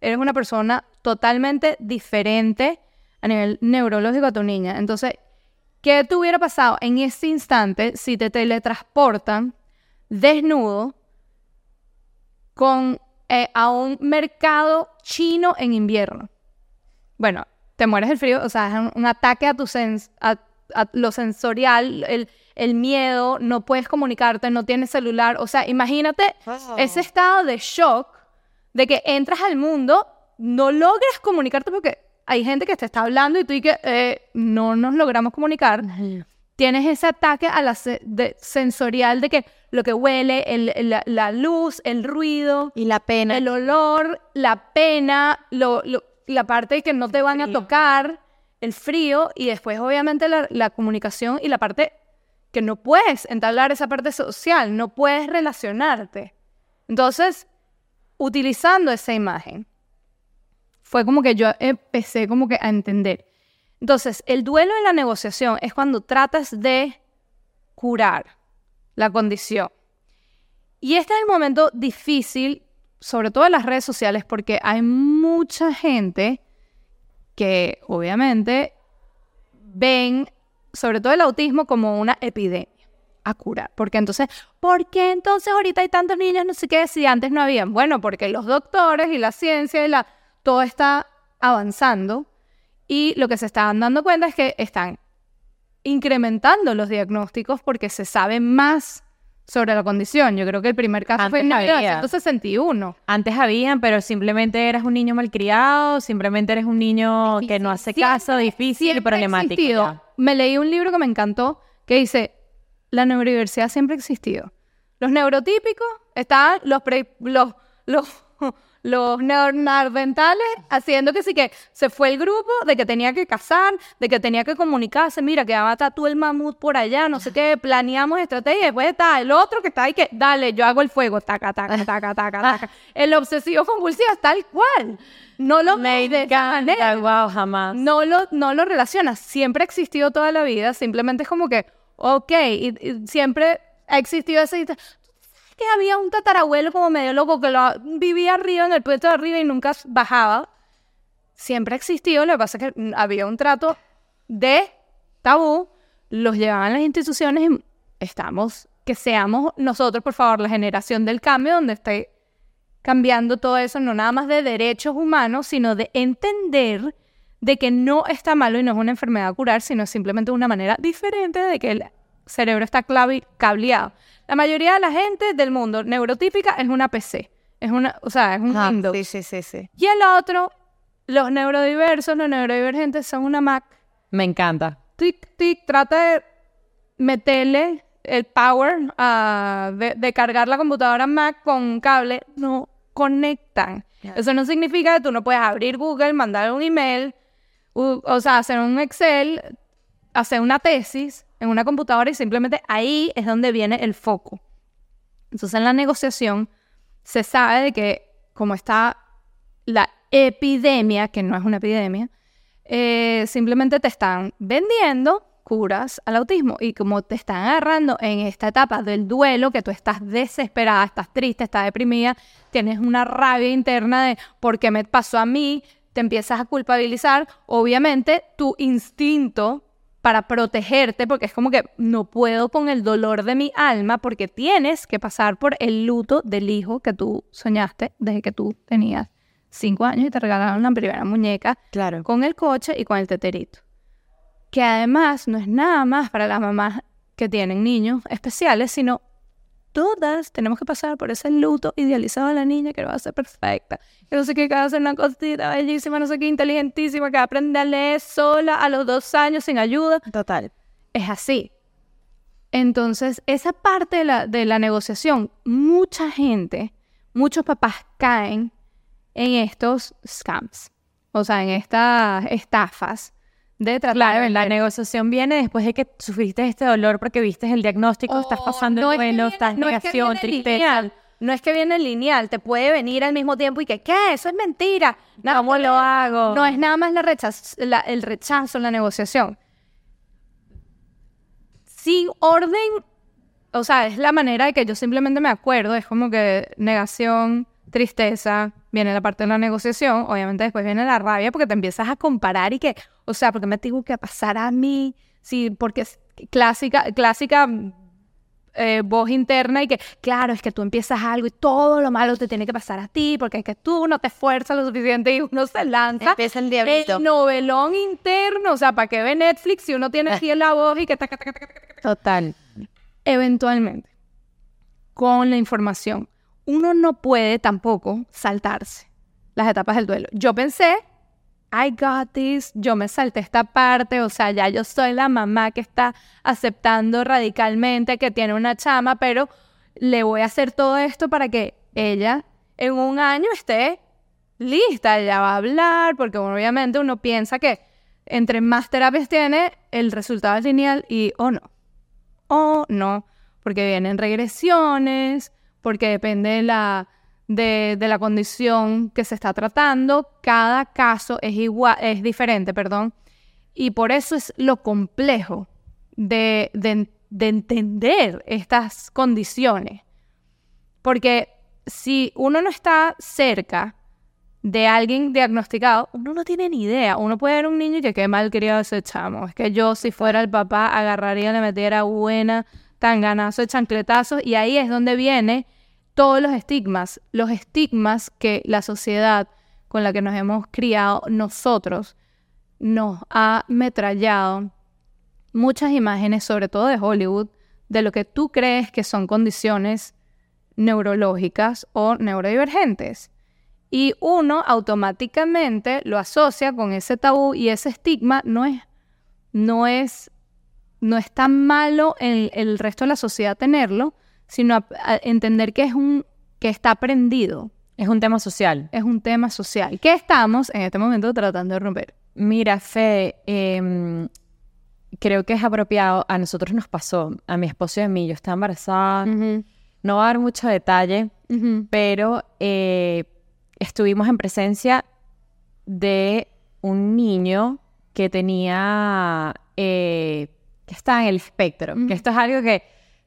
eres una persona totalmente diferente a nivel neurológico a tu niña. Entonces, ¿qué te hubiera pasado en ese instante si te teletransportan desnudo con, eh, a un mercado chino en invierno? Bueno, te mueres del frío, o sea, es un, ataque a tu sens a, lo sensorial, el, el, miedo, no puedes comunicarte, no tienes celular, o sea, imagínate ese estado de shock de que entras al mundo, no logras comunicarte porque hay gente que te está hablando y tú y que eh, no nos logramos comunicar. Tienes ese ataque a la sensorial de que lo que huele, la, luz, el ruido. Y la pena. El olor, la pena, la parte de que no te van a tocar, el frío y después obviamente la, la comunicación y la parte que no puedes entablar esa parte social, no puedes relacionarte. Entonces, utilizando esa imagen, fue como que yo empecé como que a entender. Entonces, el duelo en la negociación es cuando tratas de curar la condición. Y este es el momento difícil, sobre todo en las redes sociales, porque hay mucha gente que obviamente ven sobre todo el autismo como una epidemia a curar. Porque entonces, ¿por qué entonces ahorita hay tantos niños, no sé qué, si antes no habían? Bueno, porque los doctores y la ciencia y la, todo está avanzando y lo que se están dando cuenta es que están incrementando los diagnósticos porque se sabe más sobre la condición. Yo creo que el primer caso fue en 1961. Antes habían, pero simplemente eras un niño malcriado, simplemente eres un niño que no hace caso, difícil y problemático. Me leí un libro que me encantó que dice, la neurodiversidad siempre ha existido. Los neurotípicos están los, los, los, los neonardentales haciendo que sí que se fue el grupo de que tenía que cazar, de que tenía que comunicarse, mira, que va a tú el mamut por allá, no sé qué, planeamos estrategia, después está el otro que está ahí que, dale, yo hago el fuego, taca, taca, taca, taca, taca. El obsesivo compulsivo es tal cual. No lo Me wow, jamás. No lo, no lo relacionas. Siempre ha existido toda la vida, simplemente es como que ok, y, siempre ha existido ese... Que había un tatarabuelo como medio loco que lo, vivía arriba en el puesto de arriba y nunca bajaba. Siempre ha existido, lo que pasa es que había un trato de tabú. los llevaban las instituciones y estamos, que seamos nosotros, por favor, la generación del cambio donde esté cambiando todo eso, no nada más de derechos humanos, sino de entender de que no está malo y no es una enfermedad a curar, sino simplemente una manera diferente de que el cerebro está clavi- cableado. La mayoría de la gente del mundo neurotípica es una PC, es una, o sea, es un Ajá, Windows. sí, sí, sí, sí. Y el otro, los neurodiversos, los neurodivergentes son una Mac. Me encanta. Tic, tic, trata de meterle el power ah, de, de cargar la computadora Mac con un cable. No conectan. Eso no significa que tú no puedes abrir Google, mandar un email, o sea, hacer un Excel, hacer una tesis en una computadora y simplemente ahí es donde viene el foco. Entonces en la negociación se sabe de que como está la epidemia, que no es una epidemia, eh, simplemente te están vendiendo curas al autismo y como te están agarrando en esta etapa del duelo, que tú estás desesperada, estás triste, estás deprimida, tienes una rabia interna de por qué me pasó a mí, te empiezas a culpabilizar, obviamente tu instinto para protegerte, porque es como que no puedo con el dolor de mi alma, porque tienes que pasar por el luto del hijo que tú soñaste desde que tú tenías cinco años y te regalaron la primera muñeca Claro. con el coche y con el teterito. Que además no es nada más para las mamás que tienen niños especiales, sino todas tenemos que pasar por ese luto idealizado de la niña que va a ser perfecta. Que no sé qué, que va a ser una cosita bellísima, no sé qué, inteligentísima, que va a aprender a leer sola a los dos años sin ayuda. Total. Es así. Entonces, esa parte de la, de la negociación, mucha gente, muchos papás caen en estos scams, o sea, en estas estafas de tratar Claro, la negociación viene después de que sufriste este dolor porque viste el diagnóstico, estás Oh, pasando no el es que duelo, estás no es que negación, tristeza. lineal, No es que viene lineal, te puede venir al mismo tiempo y que, ¿qué? Eso es mentira. No, ¿Cómo lo hago? No es nada más la rechaz- la- el rechazo, la negociación. Sin orden, o sea, es la manera de que yo simplemente me acuerdo, es como que negación, tristeza, viene la parte de la negociación, obviamente después viene la rabia porque te empiezas a comparar y que, o sea, porque me tengo que pasar a mí, sí, porque es clásica, clásica eh, voz interna y que, claro, es que tú empiezas algo y todo lo malo te tiene que pasar a ti porque es que tú no te esfuerzas lo suficiente y uno se lanza. Empieza el diablito. El novelón interno, o sea, ¿para qué ve Netflix si uno tiene aquí en la voz y que taca, taca, taca, taca, taca? Total. eventualmente, con la información, uno no puede tampoco saltarse las etapas del duelo. Yo pensé, I got this, yo me salté esta parte, o sea, ya yo soy la mamá que está aceptando radicalmente que tiene una chama, pero le voy a hacer todo esto para que ella en un año esté lista, ella va a hablar, porque obviamente uno piensa que entre más terapias tiene, el resultado es lineal y o no o no, porque vienen regresiones, porque depende de la, condición que se está tratando, cada caso es igual, es diferente, perdón, y por eso es lo complejo de entender estas condiciones, porque si uno no está cerca de alguien diagnosticado, uno no tiene ni idea. Uno puede ver un niño y que qué mal criado ese chamo. Es que yo, si fuera el papá, agarraría, le metiera buena, tanganazo de chancletazos, y ahí es donde viene todos los estigmas, los estigmas que la sociedad con la que nos hemos criado nosotros nos ha metrallado muchas imágenes, sobre todo de Hollywood, de lo que tú crees que son condiciones neurológicas o neurodivergentes. Y uno automáticamente lo asocia con ese tabú y ese estigma no es, no es, no es tan malo en el resto de la sociedad tenerlo, sino a- a entender que es un, que está aprendido, Es un tema social. es un tema social, que estamos en este momento tratando de romper. Mira, Fe, em, creo que es apropiado. A nosotros nos pasó, a mi esposo y a mí. Yo estaba embarazada. No va a dar mucho detalle, pero eh, estuvimos en presencia de un niño que tenía, eh, que estaba en el espectro, que esto es algo que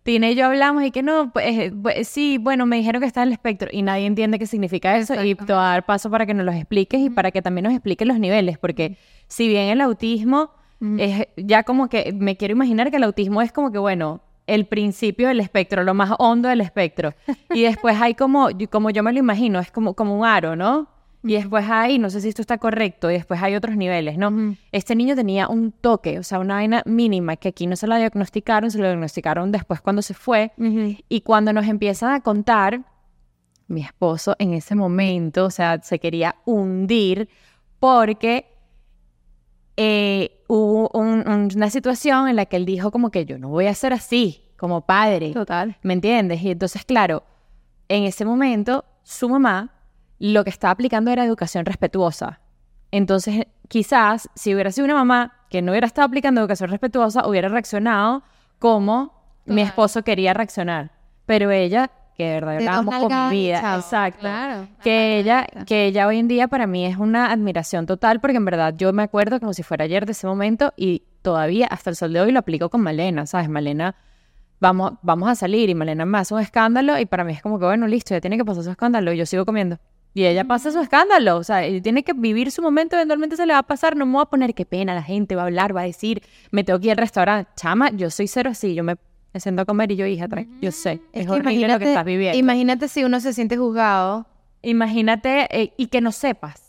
Tina y yo hablamos y que no, pues, eh, pues, sí, bueno, me dijeron que está en el espectro y nadie entiende qué significa eso y Exacto. te voy a dar paso para que nos los expliques y para que también nos expliques los niveles, porque si bien el autismo es ya como que me quiero imaginar que el autismo es como que, bueno, el principio del espectro, lo más hondo del espectro. Y después hay como, como yo me lo imagino, es como, como un aro, ¿no? Y después hay, no sé si esto está correcto, y después hay otros niveles, ¿no? Este niño tenía un toque, o sea, una vaina mínima que aquí no se la diagnosticaron, se lo diagnosticaron después cuando se fue. Y cuando nos empiezan a contar, mi esposo en ese momento, o sea, se quería hundir porque eh, hubo una situación en la que él dijo como que yo no voy a ser así como padre. Total. ¿Me entiendes? Y entonces, claro, en ese momento su mamá lo que estaba aplicando era educación respetuosa. Entonces, quizás si hubiera sido una mamá que no hubiera estado aplicando educación respetuosa, hubiera reaccionado como mi esposo quería reaccionar. Pero ella que de verdad la amo con mi vida. Exacto. Claro. Que ella, que ella hoy en día para mí es una admiración total porque en verdad yo me acuerdo como si fuera ayer de ese momento y todavía hasta el sol de hoy lo aplico con Malena, ¿sabes? Malena, vamos, vamos a salir y Malena me hace un escándalo y para mí es como que bueno, listo, ya tiene que pasar su escándalo y yo sigo comiendo. Y ella pasa su escándalo, o sea, ella tiene que vivir su momento, eventualmente se le va a pasar, no me voy a poner qué pena, la gente va a hablar, va a decir, me tengo que ir al restaurante, chama, yo soy cero así, yo me siento a comer y yo, hija, yo sé, es, horrible lo que estás viviendo. Imagínate si uno se siente juzgado. Imagínate eh, y que no sepas.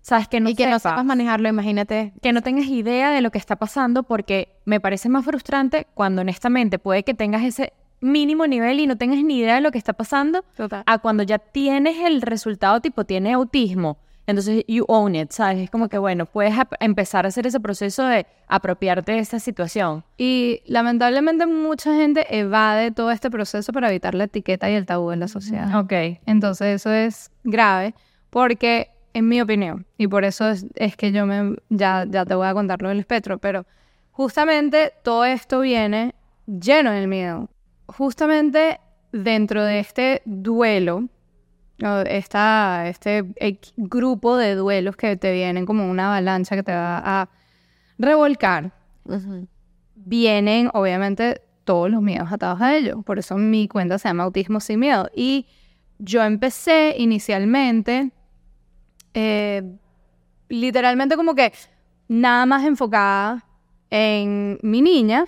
¿Sabes? Que no y que no sepas manejarlo, imagínate. Que no tengas idea de lo que está pasando porque me parece más frustrante cuando honestamente puede que tengas ese mínimo nivel y no tengas ni idea de lo que está pasando Total. a cuando ya tienes el resultado tipo tiene autismo entonces, you own it, ¿sabes? Es como que, bueno, puedes empezar a hacer ese proceso de apropiarte de esa situación. Y lamentablemente mucha gente evade todo este proceso para evitar la etiqueta y el tabú en la sociedad. Ok. Entonces, eso es grave porque, en mi opinión, y por eso es, es que yo me, ya, ya te voy a contar lo del espectro, pero justamente todo esto viene lleno del miedo. Justamente dentro de este duelo esta, este grupo de duelos que te vienen como una avalancha que te va a revolcar, vienen obviamente todos los miedos atados a ello. Por eso mi cuenta se llama Autismo sin Miedo. Y yo empecé inicialmente, eh, literalmente como que nada más enfocada en mi niña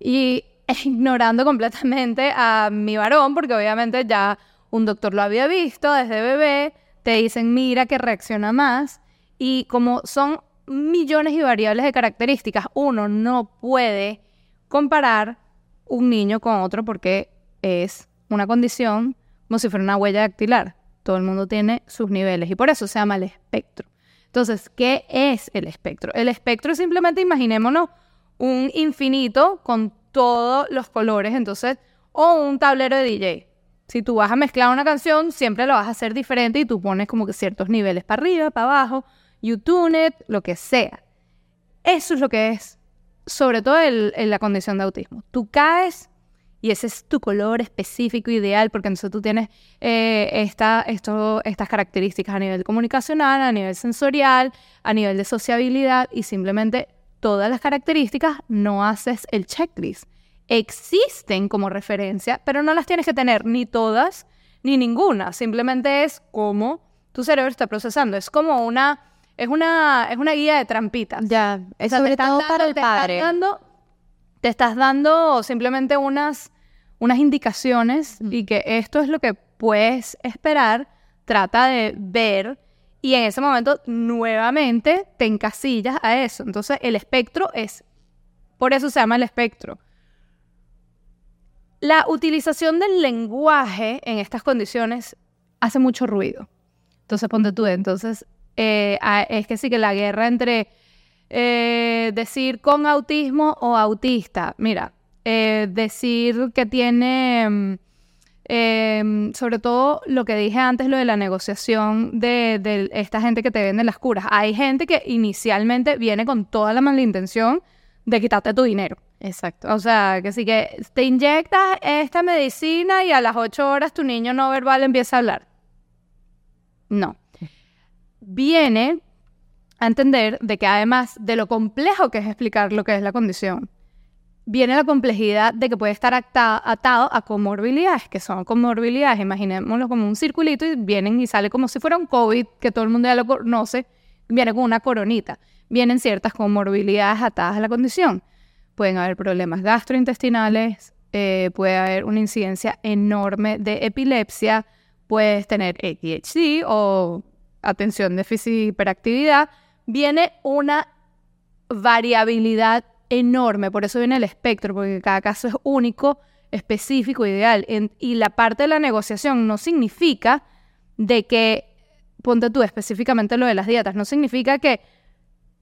y ignorando completamente a mi varón, porque obviamente ya un doctor lo había visto desde bebé, te dicen, mira que reacciona más, y como son millones y variables de características, uno no puede comparar un niño con otro porque es una condición como si fuera una huella dactilar. Todo el mundo tiene sus niveles y por eso se llama el espectro. Entonces, ¿qué es el espectro? El espectro es simplemente, imaginémonos, un infinito con todos los colores, entonces, o un tablero de DJ. Si tú vas a mezclar una canción, siempre lo vas a hacer diferente y tú pones como que ciertos niveles para arriba, para abajo, you tune it, lo que sea. Eso es lo que es, sobre todo en la condición de autismo. Tú caes y ese es tu color específico ideal, porque entonces tú tienes eh, esta, esto, estas características a nivel comunicacional, a nivel sensorial, a nivel de sociabilidad y simplemente todas las características no haces el checklist existen como referencia, pero no las tienes que tener ni todas ni ninguna. Simplemente es como tu cerebro está procesando. Es como una, es una, es una guía de trampitas. Ya, es sobre todo para el te padre. Estás dando, te estás dando simplemente unas, unas indicaciones y que esto es lo que puedes esperar. Trata de ver y en ese momento nuevamente te encasillas a eso. Entonces el espectro es, por eso se llama el espectro la utilización del lenguaje en estas condiciones hace mucho ruido. Entonces, ponte tú, entonces, eh, es que sí que la guerra entre eh, decir con autismo o autista, mira, eh, decir que tiene, em, sobre todo lo que dije antes, lo de la negociación de, de esta gente que te vende las curas. Hay gente que inicialmente viene con toda la mala intención de quitarte tu dinero. Exacto. O sea, que si que te inyectas esta medicina y a las ocho horas tu niño no verbal empieza a hablar. No. Viene a entender de que además de lo complejo que es explicar lo que es la condición, viene la complejidad de que puede estar atado a comorbilidades, que son comorbilidades, imaginémoslo como un circulito y vienen y sale como si fuera un COVID, que todo el mundo ya lo conoce, viene con una coronita. vienen ciertas comorbilidades atadas a la condición. Pueden haber problemas gastrointestinales, eh, puede haber una incidencia enorme de epilepsia, puedes tener ADHD o atención déficit hiperactividad. Viene una variabilidad enorme, por eso viene el espectro, porque cada caso es único, específico, ideal. En- y la parte de la negociación no significa de que, ponte tú específicamente lo de las dietas, no significa que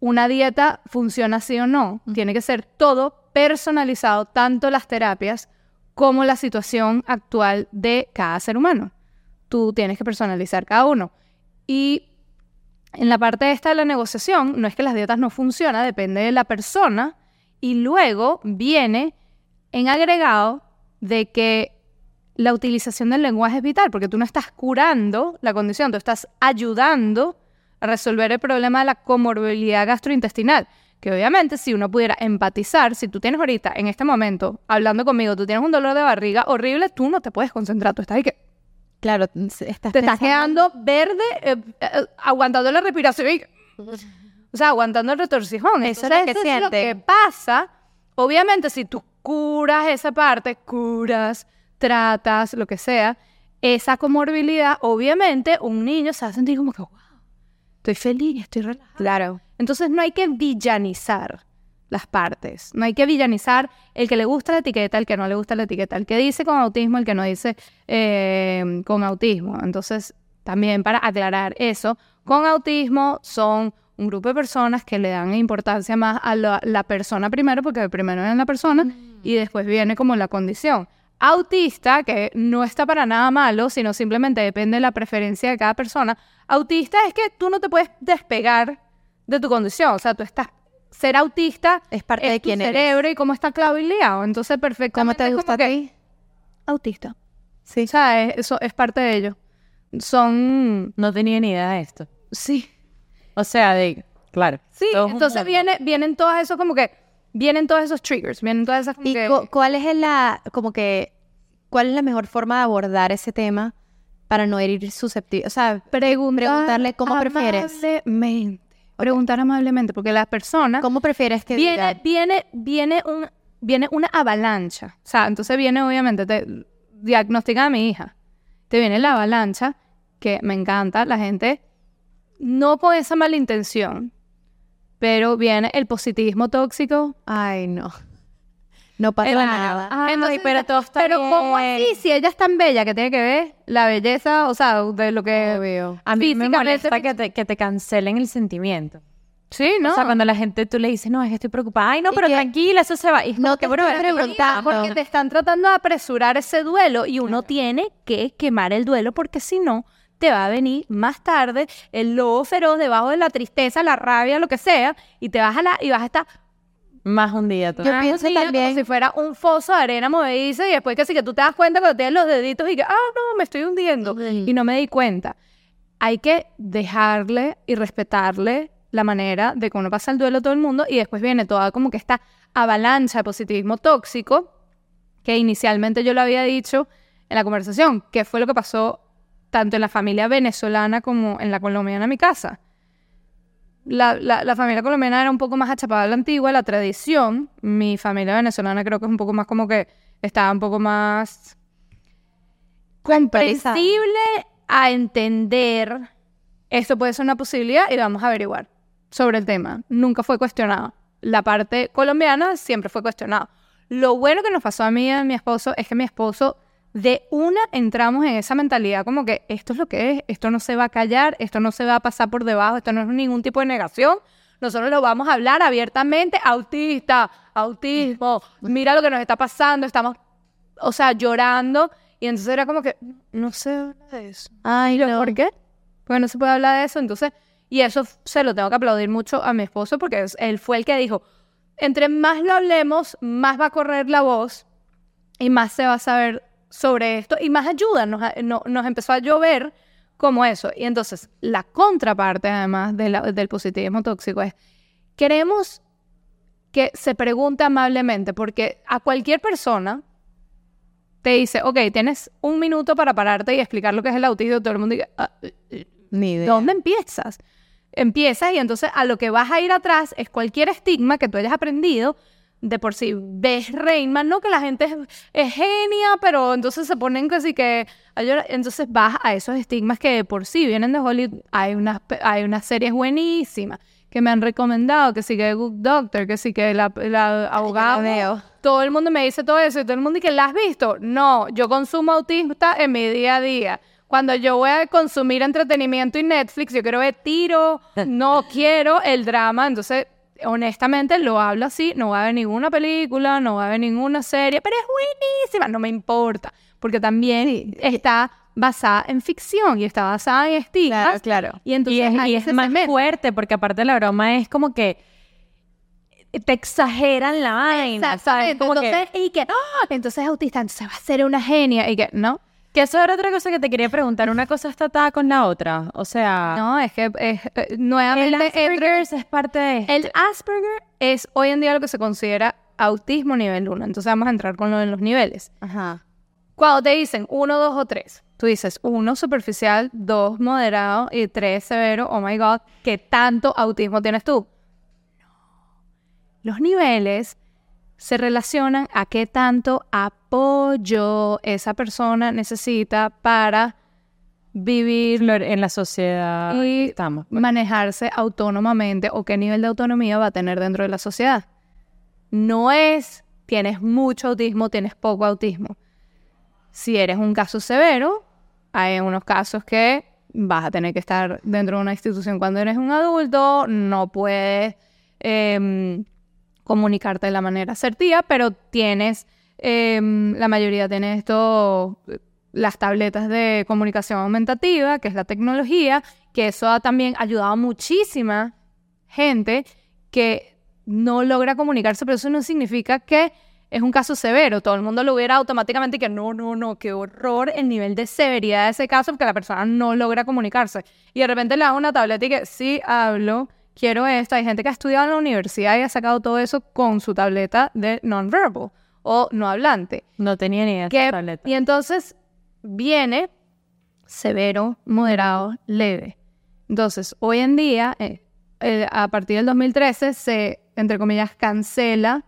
una dieta funciona sí o no. Tiene que ser todo personalizado, tanto las terapias como la situación actual de cada ser humano. Tú tienes que personalizar cada uno. Y en la parte esta de la negociación, no es que las dietas no funcionan, depende de la persona. Y luego viene en agregado de que la utilización del lenguaje es vital, porque tú no estás curando la condición, tú estás ayudando a resolver el problema de la comorbilidad gastrointestinal. Que obviamente si uno pudiera empatizar, si tú tienes ahorita, en este momento, hablando conmigo, tú tienes un dolor de barriga horrible, tú no te puedes concentrar, tú estás ahí que Claro, estás te estás quedando verde, eh, eh, aguantando la respiración. y- o sea, aguantando el retorcijón. Eso es lo que es lo siente. que pasa. Obviamente, si tú curas esa parte, curas, tratas, lo que sea, esa comorbilidad, obviamente un niño se va a sentir como que, wow, estoy feliz, estoy relajado. Claro. Entonces no hay que villanizar las partes. No hay que villanizar el que le gusta la etiqueta, el que no le gusta la etiqueta, el que dice con autismo, el que no dice eh, con autismo. Entonces, también para aclarar eso, con autismo son un grupo de personas que le dan importancia más a la, la persona primero, porque primero es la persona y después viene como la condición. Autista, que no está para nada malo, sino simplemente depende de la preferencia de cada persona. Autista es que tú no te puedes despegar de tu condición. O sea, tú estás. Ser autista Es parte de tu quién eres. cerebro y cómo está clavileado. Entonces, ¿Cómo perfectamente. te es gusta como ti? Autista. Sí. O sea, es- eso es parte de ello. Son. No tenía ni idea de esto. Sí. O sea, de... Claro. Sí, entonces viene, vienen todos esos como que. Vienen todos esos triggers. Vienen todas esas como ¿Y que. cu- cuál es la, como que, cuál es la mejor forma de abordar ese tema para no herir susceptible? O sea, preguntar preguntarle cómo prefieres. Amablemente. Preguntar amablemente, porque la persona. ¿cómo prefieres que viene, diga? viene, viene, un, viene una avalancha. O sea, entonces viene, obviamente, te diagnostica a mi hija. Te viene la avalancha, que me encanta, la gente, no con esa mala intención, pero viene el positivismo tóxico. Ay, no. No pasa Claro. nada. Ay, Entonces, pero todo está Pero ¿cómo bien. así? Si ella es tan bella, que tiene que ver la belleza, o sea, de lo que... Obvio. A mí me físicamente- molesta que te, que te cancelen el sentimiento. Sí, ¿no? O sea, cuando la gente tú le dices, no, es que estoy preocupada. Ay, no, pero que- tranquila, eso se va. Y No que, te es- preguntando. Porque te están tratando de apresurar ese duelo y uno tiene que quemar el duelo porque si no, te va a venir más tarde el lobo feroz debajo de la tristeza, la rabia, lo que sea, y te vas a la, y vas a estar más un día. Yo ah, pienso también- como si fuera un foso de arena movediza y después que sí que tú te das cuenta cuando tienes los deditos y que, ah, no, me estoy hundiendo y no me di cuenta. Hay que dejarle y respetarle la manera de que uno pasa el duelo a todo el mundo y después viene toda como que esta avalancha de positivismo tóxico que inicialmente yo lo había dicho en la conversación, que fue lo que pasó tanto en la familia venezolana como en la colombiana en mi casa. La, la- la familia colombiana era un poco más achapada a la antigua, la tradición. Mi familia venezolana creo que es un poco más como que estaba un poco más comprensible a entender esto puede ser una posibilidad y vamos a averiguar sobre el tema. Nunca fue cuestionado. La parte colombiana siempre fue cuestionado. Lo bueno que nos pasó a mí y a mi esposo es que mi esposo de una entramos en esa mentalidad como que esto es lo que es, esto no se va a callar, esto no se va a pasar por debajo, esto no es ningún tipo de negación. Nosotros lo vamos a hablar abiertamente, autista, autismo, mira lo que nos está pasando, estamos, o sea, llorando. Y entonces era como que, no se habla de eso. Ay, no. ¿Por qué? Porque no se puede hablar de eso. Entonces, y eso se lo tengo que aplaudir mucho a mi esposo porque él fue el que dijo, entre más lo hablemos, más va a correr la voz y más se va a saber sobre esto y más ayuda. Nos, no- nos empezó a llover como eso. Y entonces, la contraparte, además de la- del positivismo tóxico, es, queremos que se pregunte amablemente, porque a cualquier persona te dice, ok, tienes un minuto para pararte y explicar lo que es el autismo, todo el mundo dice, "Ah, eh, eh, Ni ¿de idea. dónde empiezas? empiezas y entonces a lo que vas a ir atrás es cualquier estigma que tú hayas aprendido de por sí ves Rainman, ¿no? Que la gente es, es genia, pero entonces se ponen casi que... llorar. Entonces vas a esos estigmas que de por sí vienen de Hollywood. Hay unas, hay unas series buenísimas que me han recomendado, que sí que Good Doctor, que sí que la, la abogada... veo. Todo el mundo me dice todo eso y todo el mundo dice, ¿la has visto? No, yo consumo autista en mi día a día. Cuando yo voy a consumir entretenimiento y Netflix, yo quiero ver tiro, no quiero el drama. Entonces, honestamente, lo hablo así. No va a haber ninguna película, no va a haber ninguna serie, pero es buenísima, no me importa. Porque también está basada en ficción y está basada en estigmas. Claro, claro. Y entonces Y es, ahí y es se más fuerte porque aparte la broma es como que te exageran la vaina, ¿sabes? Como que, entonces, y que, ¡ah! entonces es autista, entonces va a ser una genia. Y que, no, que eso era otra cosa que te quería preguntar. Una cosa está atada con la otra. O sea, no, es que es, eh, el nuevamente Asperger's es parte de esto. El Asperger es hoy en día lo que se considera autismo nivel 1. Entonces vamos a entrar con lo de los niveles. Ajá. Cuando te dicen 1, 2 o 3, tú dices 1 superficial, 2 moderado y 3 severo. Oh my God, ¿qué tanto autismo tienes tú? No. Los niveles se relacionan a qué tanto apoyo esa persona necesita para vivir en la sociedad y estamos. manejarse autónomamente o qué nivel de autonomía va a tener dentro de la sociedad. No es tienes mucho autismo, tienes poco autismo. Si eres un caso severo, hay unos casos que vas a tener que estar dentro de una institución cuando eres un adulto, no puedes em, comunicarte de la manera asertiva, pero tienes, em, la mayoría tiene esto, las tabletas de comunicación aumentativa, que es la tecnología, que eso ha también ayudado a muchísima gente que no logra comunicarse, pero eso no significa que es un caso severo. Todo el mundo lo hubiera automáticamente que no, no, no, qué horror el nivel de severidad de ese caso porque la persona no logra comunicarse. Y de repente le da una tableta y que sí hablo, quiero esto. Hay gente que ha estudiado en la universidad y ha sacado todo eso con su tableta de non-verbal o no hablante. No tenía ni idea de Que- tableta. y entonces viene severo, moderado, leve. Entonces, hoy en día, eh, eh, a partir del 2013, se, entre comillas, cancela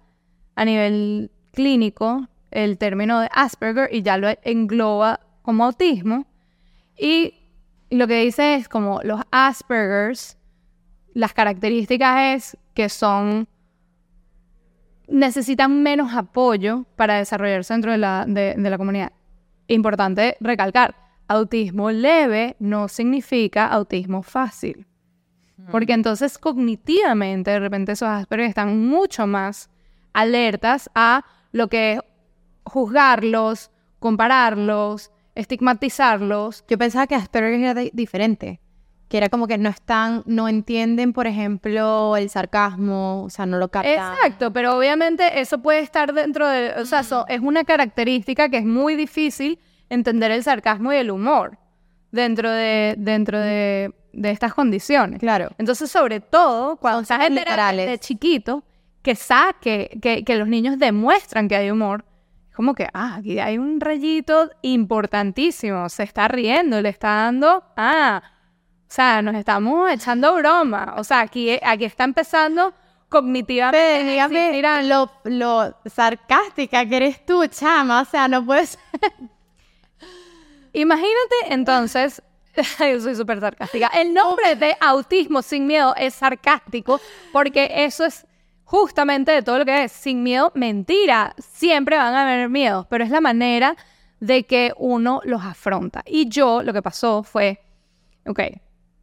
a nivel clínico el término de Asperger y ya lo engloba como autismo. Y lo que dice es como los Aspergers, las características es que son necesitan menos apoyo para desarrollarse dentro de la, de, de la comunidad. Importante recalcar, autismo leve no significa autismo fácil. Porque entonces cognitivamente de repente esos Asperger están mucho más alertas a lo que es juzgarlos, compararlos, estigmatizarlos. Yo pensaba que Asperger era di- diferente. Que era como que no están, no entienden, por ejemplo, el sarcasmo, o sea, no lo captan. Exacto, pero obviamente eso puede estar dentro de, o sea, so- es una característica que es muy difícil entender el sarcasmo y el humor dentro de, dentro de, de estas condiciones. Claro. Entonces, sobre todo, cuando estás en terapia literales. de chiquito, que saque, que, que los niños demuestran que hay humor, como que, ah, aquí hay un rayito importantísimo, se está riendo, le está dando, ah, o sea, nos estamos echando broma, o sea, aquí, aquí está empezando cognitivamente. Dígame mira, lo, lo sarcástica que eres tú, chama. O sea, no puedes... Imagínate entonces, yo soy súper sarcástica, el nombre de autismo sin miedo es sarcástico porque eso es justamente de todo lo que es sin miedo, mentira, siempre van a haber miedos, pero es la manera de que uno los afronta. Y yo lo que pasó fue, ok,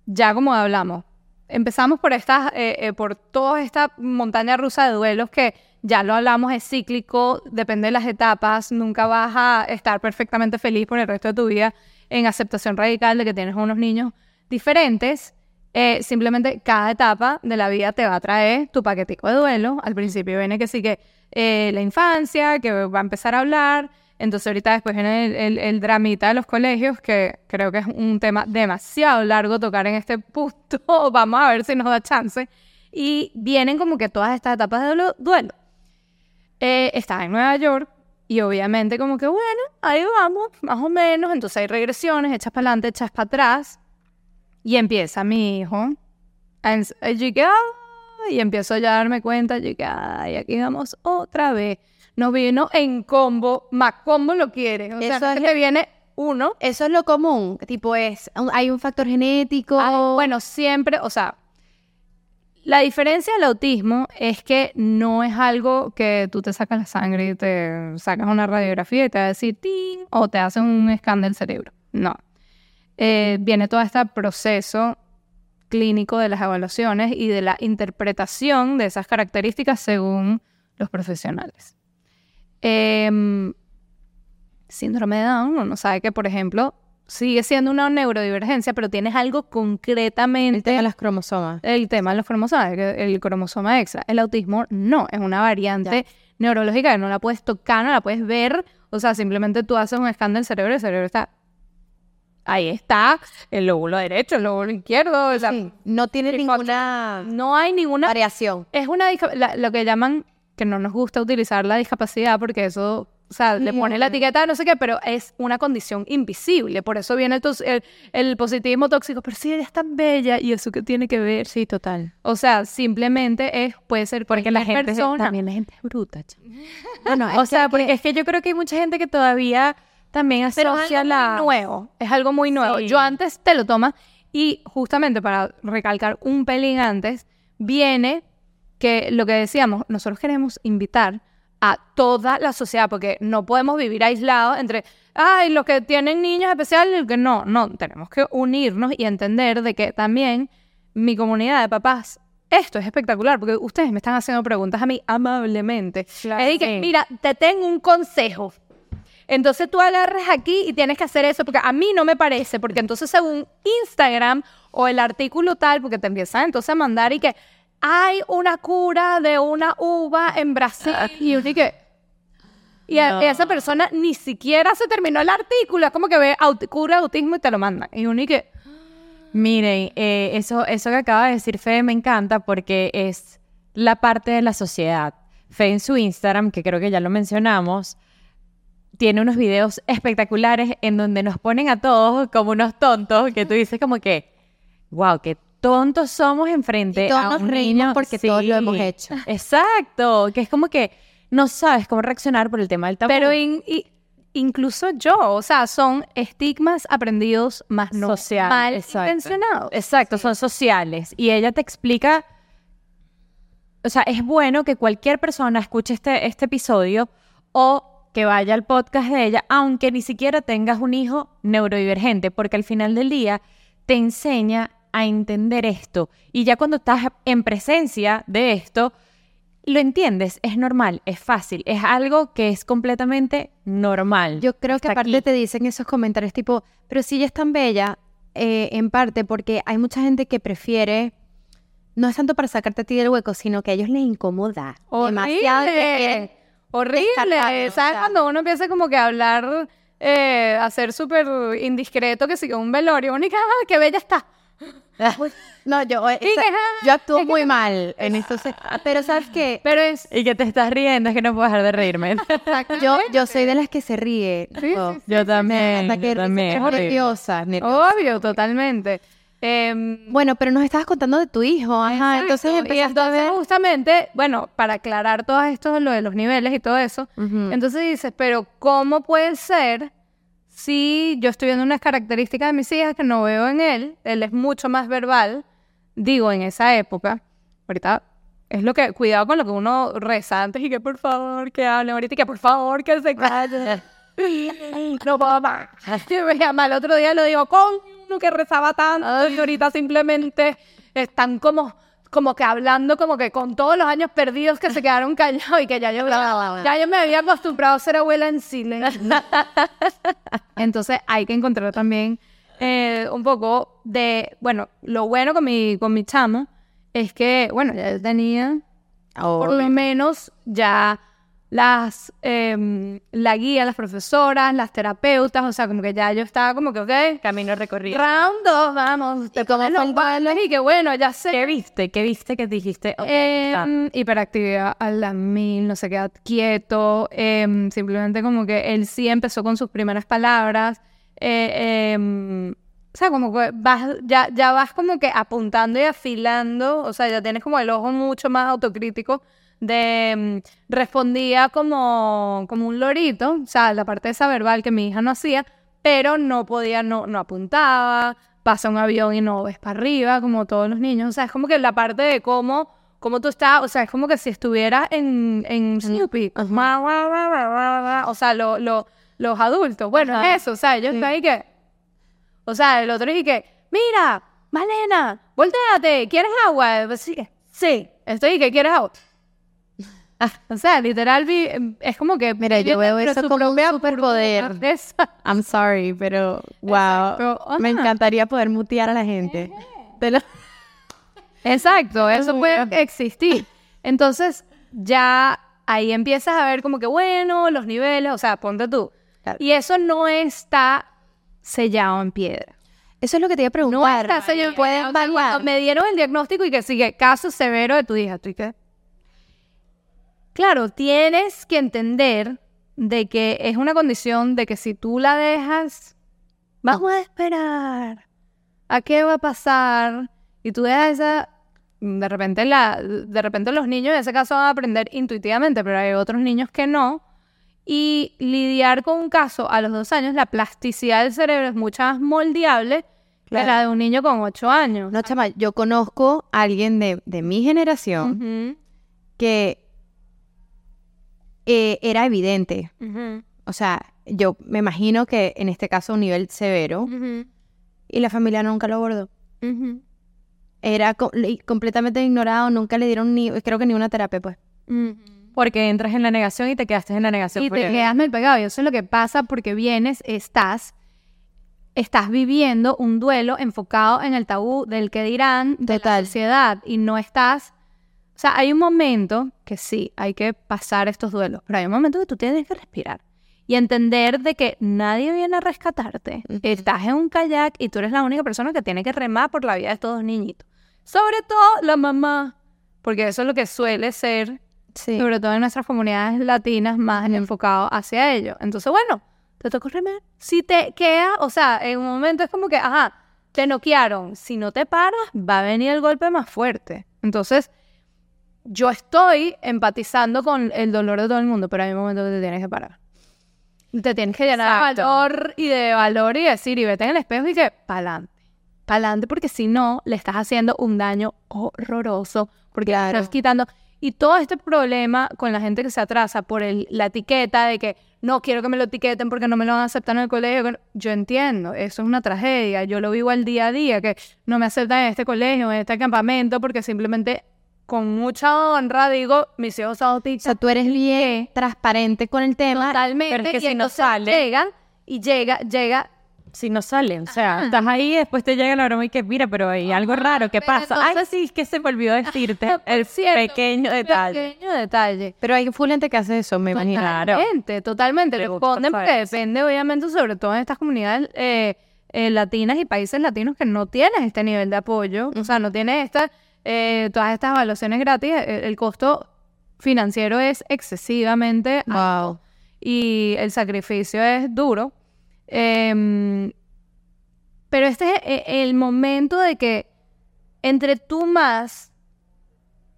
ya como hablamos, empezamos por estas, eh, eh, por toda esta montaña rusa de duelos que ya lo hablamos, es cíclico, depende de las etapas, nunca vas a estar perfectamente feliz por el resto de tu vida en aceptación radical de que tienes unos niños diferentes. Eh, simplemente cada etapa de la vida te va a traer tu paquetico de duelo. Al principio viene que sí que eh, la infancia, que va a empezar a hablar. Entonces ahorita después viene el, el- dramita de los colegios, que creo que es un tema demasiado largo tocar en este punto. Vamos a ver si nos da chance. Y vienen como que todas estas etapas de duelo. Eh, estás en Nueva York y obviamente como que bueno, ahí vamos, más o menos. Entonces hay regresiones, echas para adelante, echas para atrás. Y empieza mi hijo "Ah", y empiezo ya a darme cuenta, ay, aquí vamos otra vez. Nos vino en combo, más combo lo quiere. O sea, Eso no es que te viene uno. Eso es lo común, tipo es, hay un factor genético. Ah, bueno, siempre, o sea, la diferencia del autismo es que no es algo que tú te sacas la sangre y te sacas una radiografía y te va a decir ¡ting! o te hacen un scan del cerebro. No. Eh, viene todo este proceso clínico de las evaluaciones y de la interpretación de esas características según los profesionales. Em, síndrome de Down, uno sabe que, por ejemplo, sigue siendo una neurodivergencia, pero tienes algo concretamente el tema de las cromosomas. el tema de los cromosomas, el cromosoma extra. El autismo no, es una variante neurológica que no la puedes tocar, no la puedes ver. O sea, simplemente tú haces un escáner del cerebro y el cerebro está. Ahí está, el lóbulo derecho, el lóbulo izquierdo. O sea, Sí, no tiene ninguna no hay ninguna. variación. Es una la- lo que llaman, que no nos gusta utilizar la discapacidad porque eso. O sea, le pone la etiqueta, no sé qué, pero es una condición invisible. Por eso viene el, el, el positivismo tóxico. Pero sí, ella es tan bella. ¿Y eso qué tiene que ver? Sí, total. O sea, simplemente es, puede ser Porque la gente es- persona. también la gente es bruta. chamo. Bueno, es O que- sea, porque es que yo creo que hay mucha gente que todavía también Pero asocia es algo la... muy nuevo. Es algo muy nuevo. Sí. Yo antes te lo tomas y justamente para recalcar un pelín antes, viene que lo que decíamos, nosotros queremos invitar a toda la sociedad, porque no podemos vivir aislados entre, ay, los que tienen niños especiales y los que no. No, tenemos que unirnos y entender de que también mi comunidad de papás, esto es espectacular, porque ustedes me están haciendo preguntas a mí amablemente. Claro. Es que, Sí. mira, te tengo un consejo. Entonces tú agarras aquí y tienes que hacer eso, porque a mí no me parece, porque entonces según Instagram o el artículo tal, porque te empiezan entonces a mandar y que hay una cura de una uva en Brasil y uno y que... Y a- No. esa persona ni siquiera se terminó el artículo, es como que ve aut- cura de autismo y te lo mandan. Y uno y que... Miren, eh, eso, eso que acaba de decir Fe me encanta porque es la parte de la sociedad. Fe en su Instagram, que creo que ya lo mencionamos, tiene unos videos espectaculares en donde nos ponen a todos como unos tontos, que tú dices como que, wow, qué tontos somos enfrente Y todos a nos un reímos niño. porque todos lo hemos hecho. Exacto, que es como que no sabes cómo reaccionar por el tema del tabú. Pero in- incluso yo, o sea, son estigmas aprendidos más no Social, mal exacto. intencionados. Exacto, son sociales. Y ella te explica, o sea, es bueno que cualquier persona escuche este, este episodio o que vaya al podcast de ella, aunque ni siquiera tengas un hijo neurodivergente, porque al final del día te enseña a entender esto. Y ya cuando estás en presencia de esto, lo entiendes, es normal, es fácil, es algo que es completamente normal. Yo creo que aparte aquí. te dicen esos comentarios tipo, pero si ella es tan bella, eh, en parte porque hay mucha gente que prefiere, no es tanto para sacarte a ti del hueco, sino que a ellos les incomoda quieren- Horrible. descartarlo, o ¿Sabes sea. cuando uno empieza como que a hablar, eh, a ser súper indiscreto, que sigue un velorio, única, ah, qué bella está. No, yo, eh, esa- ah, yo actúo muy mal en esto. se- Pero sabes que Pero es... Y que te estás riendo, es que no puedo dejar de reírme. yo, yo soy de las que se ríe. Yo también, hasta que yo también. es nerviosa, nerviosa. Obvio, totalmente. Em, Bueno, pero nos estabas contando de tu hijo, ajá. Entonces y a entonces ver. justamente, bueno, para aclarar todo esto, lo de los niveles y todo eso, entonces dices, pero ¿cómo puede ser si yo estoy viendo unas características de mis hijas que no veo en él? Él es mucho más verbal, digo, en esa época. Ahorita es lo que, cuidado con lo que uno reza antes y que por favor que hable, ahorita y que por favor que se calle. No puedo más. Yo me llama el otro día lo digo con uno que rezaba tanto y ahorita simplemente están como como que hablando como que con todos los años perdidos que se quedaron callados y que ya yo ya yo me había acostumbrado a ser abuela en silencio. Entonces hay que encontrar también eh, un poco de, bueno, lo bueno con mi con mi chamo es que, bueno, ya tenía por lo menos ya las em, la guía, las profesoras, las terapeutas, o sea, como que ya yo estaba como que, ok, Camino recorrido. round dos, vamos, te pones los guantes y que bueno, ya sé. ¿Qué viste? ¿Qué viste que dijiste? Ok, Em, está. hiperactividad a la mil, no se queda quieto, em, simplemente como que él sí empezó con sus primeras palabras, eh, o sea, como que vas, ya, ya vas como que apuntando y afilando, o sea, ya tienes como el ojo mucho más autocrítico de mm, respondía como, como un lorito, o sea, la parte esa verbal que mi hija no hacía, pero no podía, no, no apuntaba, pasa un avión y no ves para arriba, como todos los niños, o sea, es como que la parte de cómo, cómo tú estás, o sea, es como que si estuvieras en, en Snoopy, o sea, lo, lo- los adultos, bueno, Ajá. es eso, o sea, ellos Sí. están ahí que, o sea, el otro dije que, mira, Malena, volteate, ¿quieres agua? Pues sí, sí, estoy que ¿quieres agua? O sea, literal, vi- es como que... Mira, yo veo eso como un superpoder. I'm sorry, pero wow. Exacto, Me encantaría poder mutear a la gente. Lo- Exacto, eso puede existir. Entonces, ya ahí empiezas a ver como que, bueno, los niveles, o sea, ponte tú. Claro. Y eso no está sellado en piedra. Eso es lo que te iba a No preguntar. está sellado en Pueden piedra. O sea, me dieron el diagnóstico y que sigue caso severo de tu hija, ¿tú y qué? Claro, tienes que entender de que es una condición de que si tú la dejas, vamos a esperar a qué va a pasar y tú dejas esa de repente la de repente los niños en ese caso van a aprender intuitivamente, pero hay otros niños que no. Y lidiar con un caso a los dos años, la plasticidad del cerebro es mucho más moldeable que Claro. la de un niño con ocho años. No, chama, yo conozco a alguien de, de mi generación que eh, era evidente. O sea, yo me imagino que en este caso un nivel severo y la familia nunca lo abordó. Era co- completamente ignorado, nunca le dieron ni, creo que ni una terapia, pues. Porque entras en la negación y te quedaste en la negación. Y te quedas mal pegado. Y eso es lo que pasa porque vienes, estás, estás viviendo un duelo enfocado en el tabú del que dirán de la sociedad y no estás. O sea, hay un momento que sí, hay que pasar estos duelos, pero hay un momento que tú tienes que respirar y entender de que nadie viene a rescatarte. Ujú. Estás en un kayak y tú eres la única persona que tiene que remar por la vida de estos dos niñitos. Sobre todo la mamá, porque eso es lo que suele ser Sí. sobre todo en nuestras comunidades latinas, más enfocado hacia ello. Entonces, bueno, te toca remar. Si te queda, o sea, en un momento es como que, ajá, te noquearon. Si no te paras, va a venir el golpe más fuerte. Entonces, yo estoy empatizando con el dolor de todo el mundo, pero hay un momento que te tienes que parar. Te tienes que llenar de valor y de valor y decir, y vete en el espejo y que, pa'lante. Pa'lante, porque si no, le estás haciendo un daño horroroso, porque le Claro. estás quitando. Y todo este problema con la gente que se atrasa por el- la etiqueta de que no quiero que me lo etiqueten porque no me lo van a aceptar en el colegio. Yo entiendo, eso es una tragedia. Yo lo vivo al día a día, que no me aceptan en este colegio, en este campamento, porque simplemente con mucha honra digo, mis hijos son O autistas. sea, tú eres bien transparente con el tema. Totalmente. pero es que y si no sale- Llegan y llega, llega. Si no sale, o sea, estás ahí y después te llega la broma y que, mira, pero hay algo raro, ¿qué pero pasa? Ay, entonces- sí, es que se me olvidó decirte el cierto, pequeño detalle. Pequeño detalle. Pero hay full gente que hace eso, me imagino. Totalmente, totalmente. Responden porque depende, obviamente, sobre todo en estas comunidades eh, eh, latinas y países latinos que no tienen este nivel de apoyo, o sea, no tienen esta, eh, todas estas evaluaciones gratis, eh, el, costo financiero es excesivamente alto Wow. y el sacrificio es duro. Em, pero este es e- el momento de que entre tú más,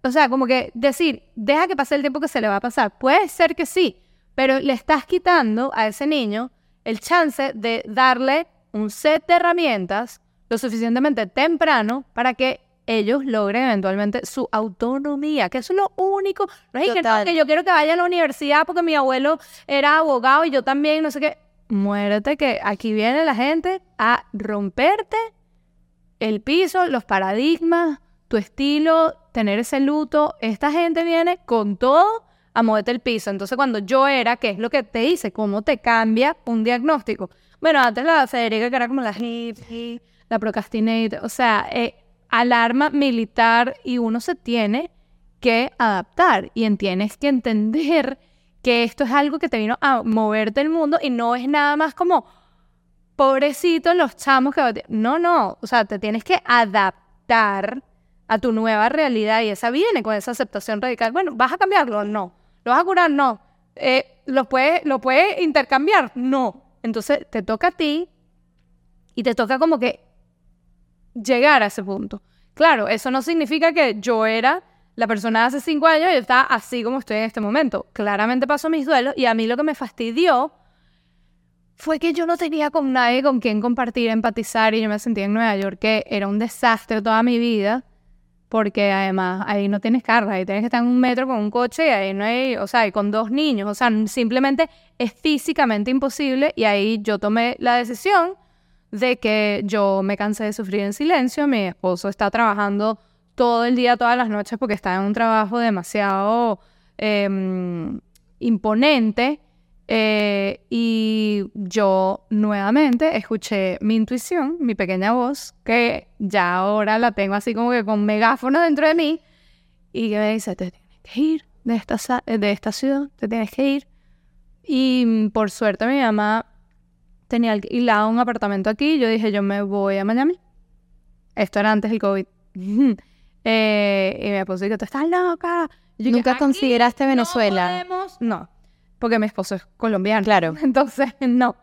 o sea, como que decir, deja que pase el tiempo que se le va a pasar. Puede ser que sí, pero le estás quitando a ese niño el chance de darle un set de herramientas lo suficientemente temprano para que ellos logren eventualmente su autonomía, que eso es lo único. No es que, no, que yo quiero que vaya a la universidad porque mi abuelo era abogado y yo también, no sé qué. Muérete que aquí viene la gente a romperte el piso, los paradigmas, tu estilo, tener ese luto. Esta gente viene con todo a moverte el piso. Entonces, cuando yo era, ¿qué es lo que te dice? ¿Cómo te cambia un diagnóstico? Bueno, antes la Federica, que era como la hippie, la procrastinator, o sea, eh, alarma militar y uno se tiene que adaptar y en- tienes que entender que esto es algo que te vino a moverte el mundo y no es nada más como pobrecitos los chamos que... No, no, o sea, te tienes que adaptar a tu nueva realidad y esa viene con esa aceptación radical. Bueno, ¿vas a cambiarlo? No. ¿Lo vas a curar? No. Eh, ¿Lo puedes lo puedes intercambiar? No. Entonces te toca a ti y te toca como que llegar a ese punto. Claro, eso no significa que yo era la persona de hace cinco años y está así como estoy en este momento. Claramente paso mis duelos y a mí lo que me fastidió fue que yo no tenía con nadie con quien compartir, empatizar y yo me sentía en Nueva York que era un desastre toda mi vida porque además ahí no tienes carga, ahí tienes que estar en un metro con un coche y ahí no hay, o sea, y con dos niños, o sea, simplemente es físicamente imposible y ahí yo tomé la decisión de que yo me cansé de sufrir en silencio, mi esposo está trabajando todo el día, todas las noches, porque está en un trabajo demasiado em, imponente. Eh, y yo nuevamente escuché mi intuición, mi pequeña voz, que ya ahora la tengo así como que con megáfono dentro de mí, y que me dice, te tienes que ir de esta, de esta ciudad, te tienes que ir. Y por suerte mi mamá tenía alquilado un apartamento aquí, yo dije, yo me voy a Miami. Esto era antes del COVID. Eh, y mi esposo dijo, tú estás loca. ¿Nunca consideraste Venezuela? No, no, porque mi esposo es colombiano. Claro. Entonces, no.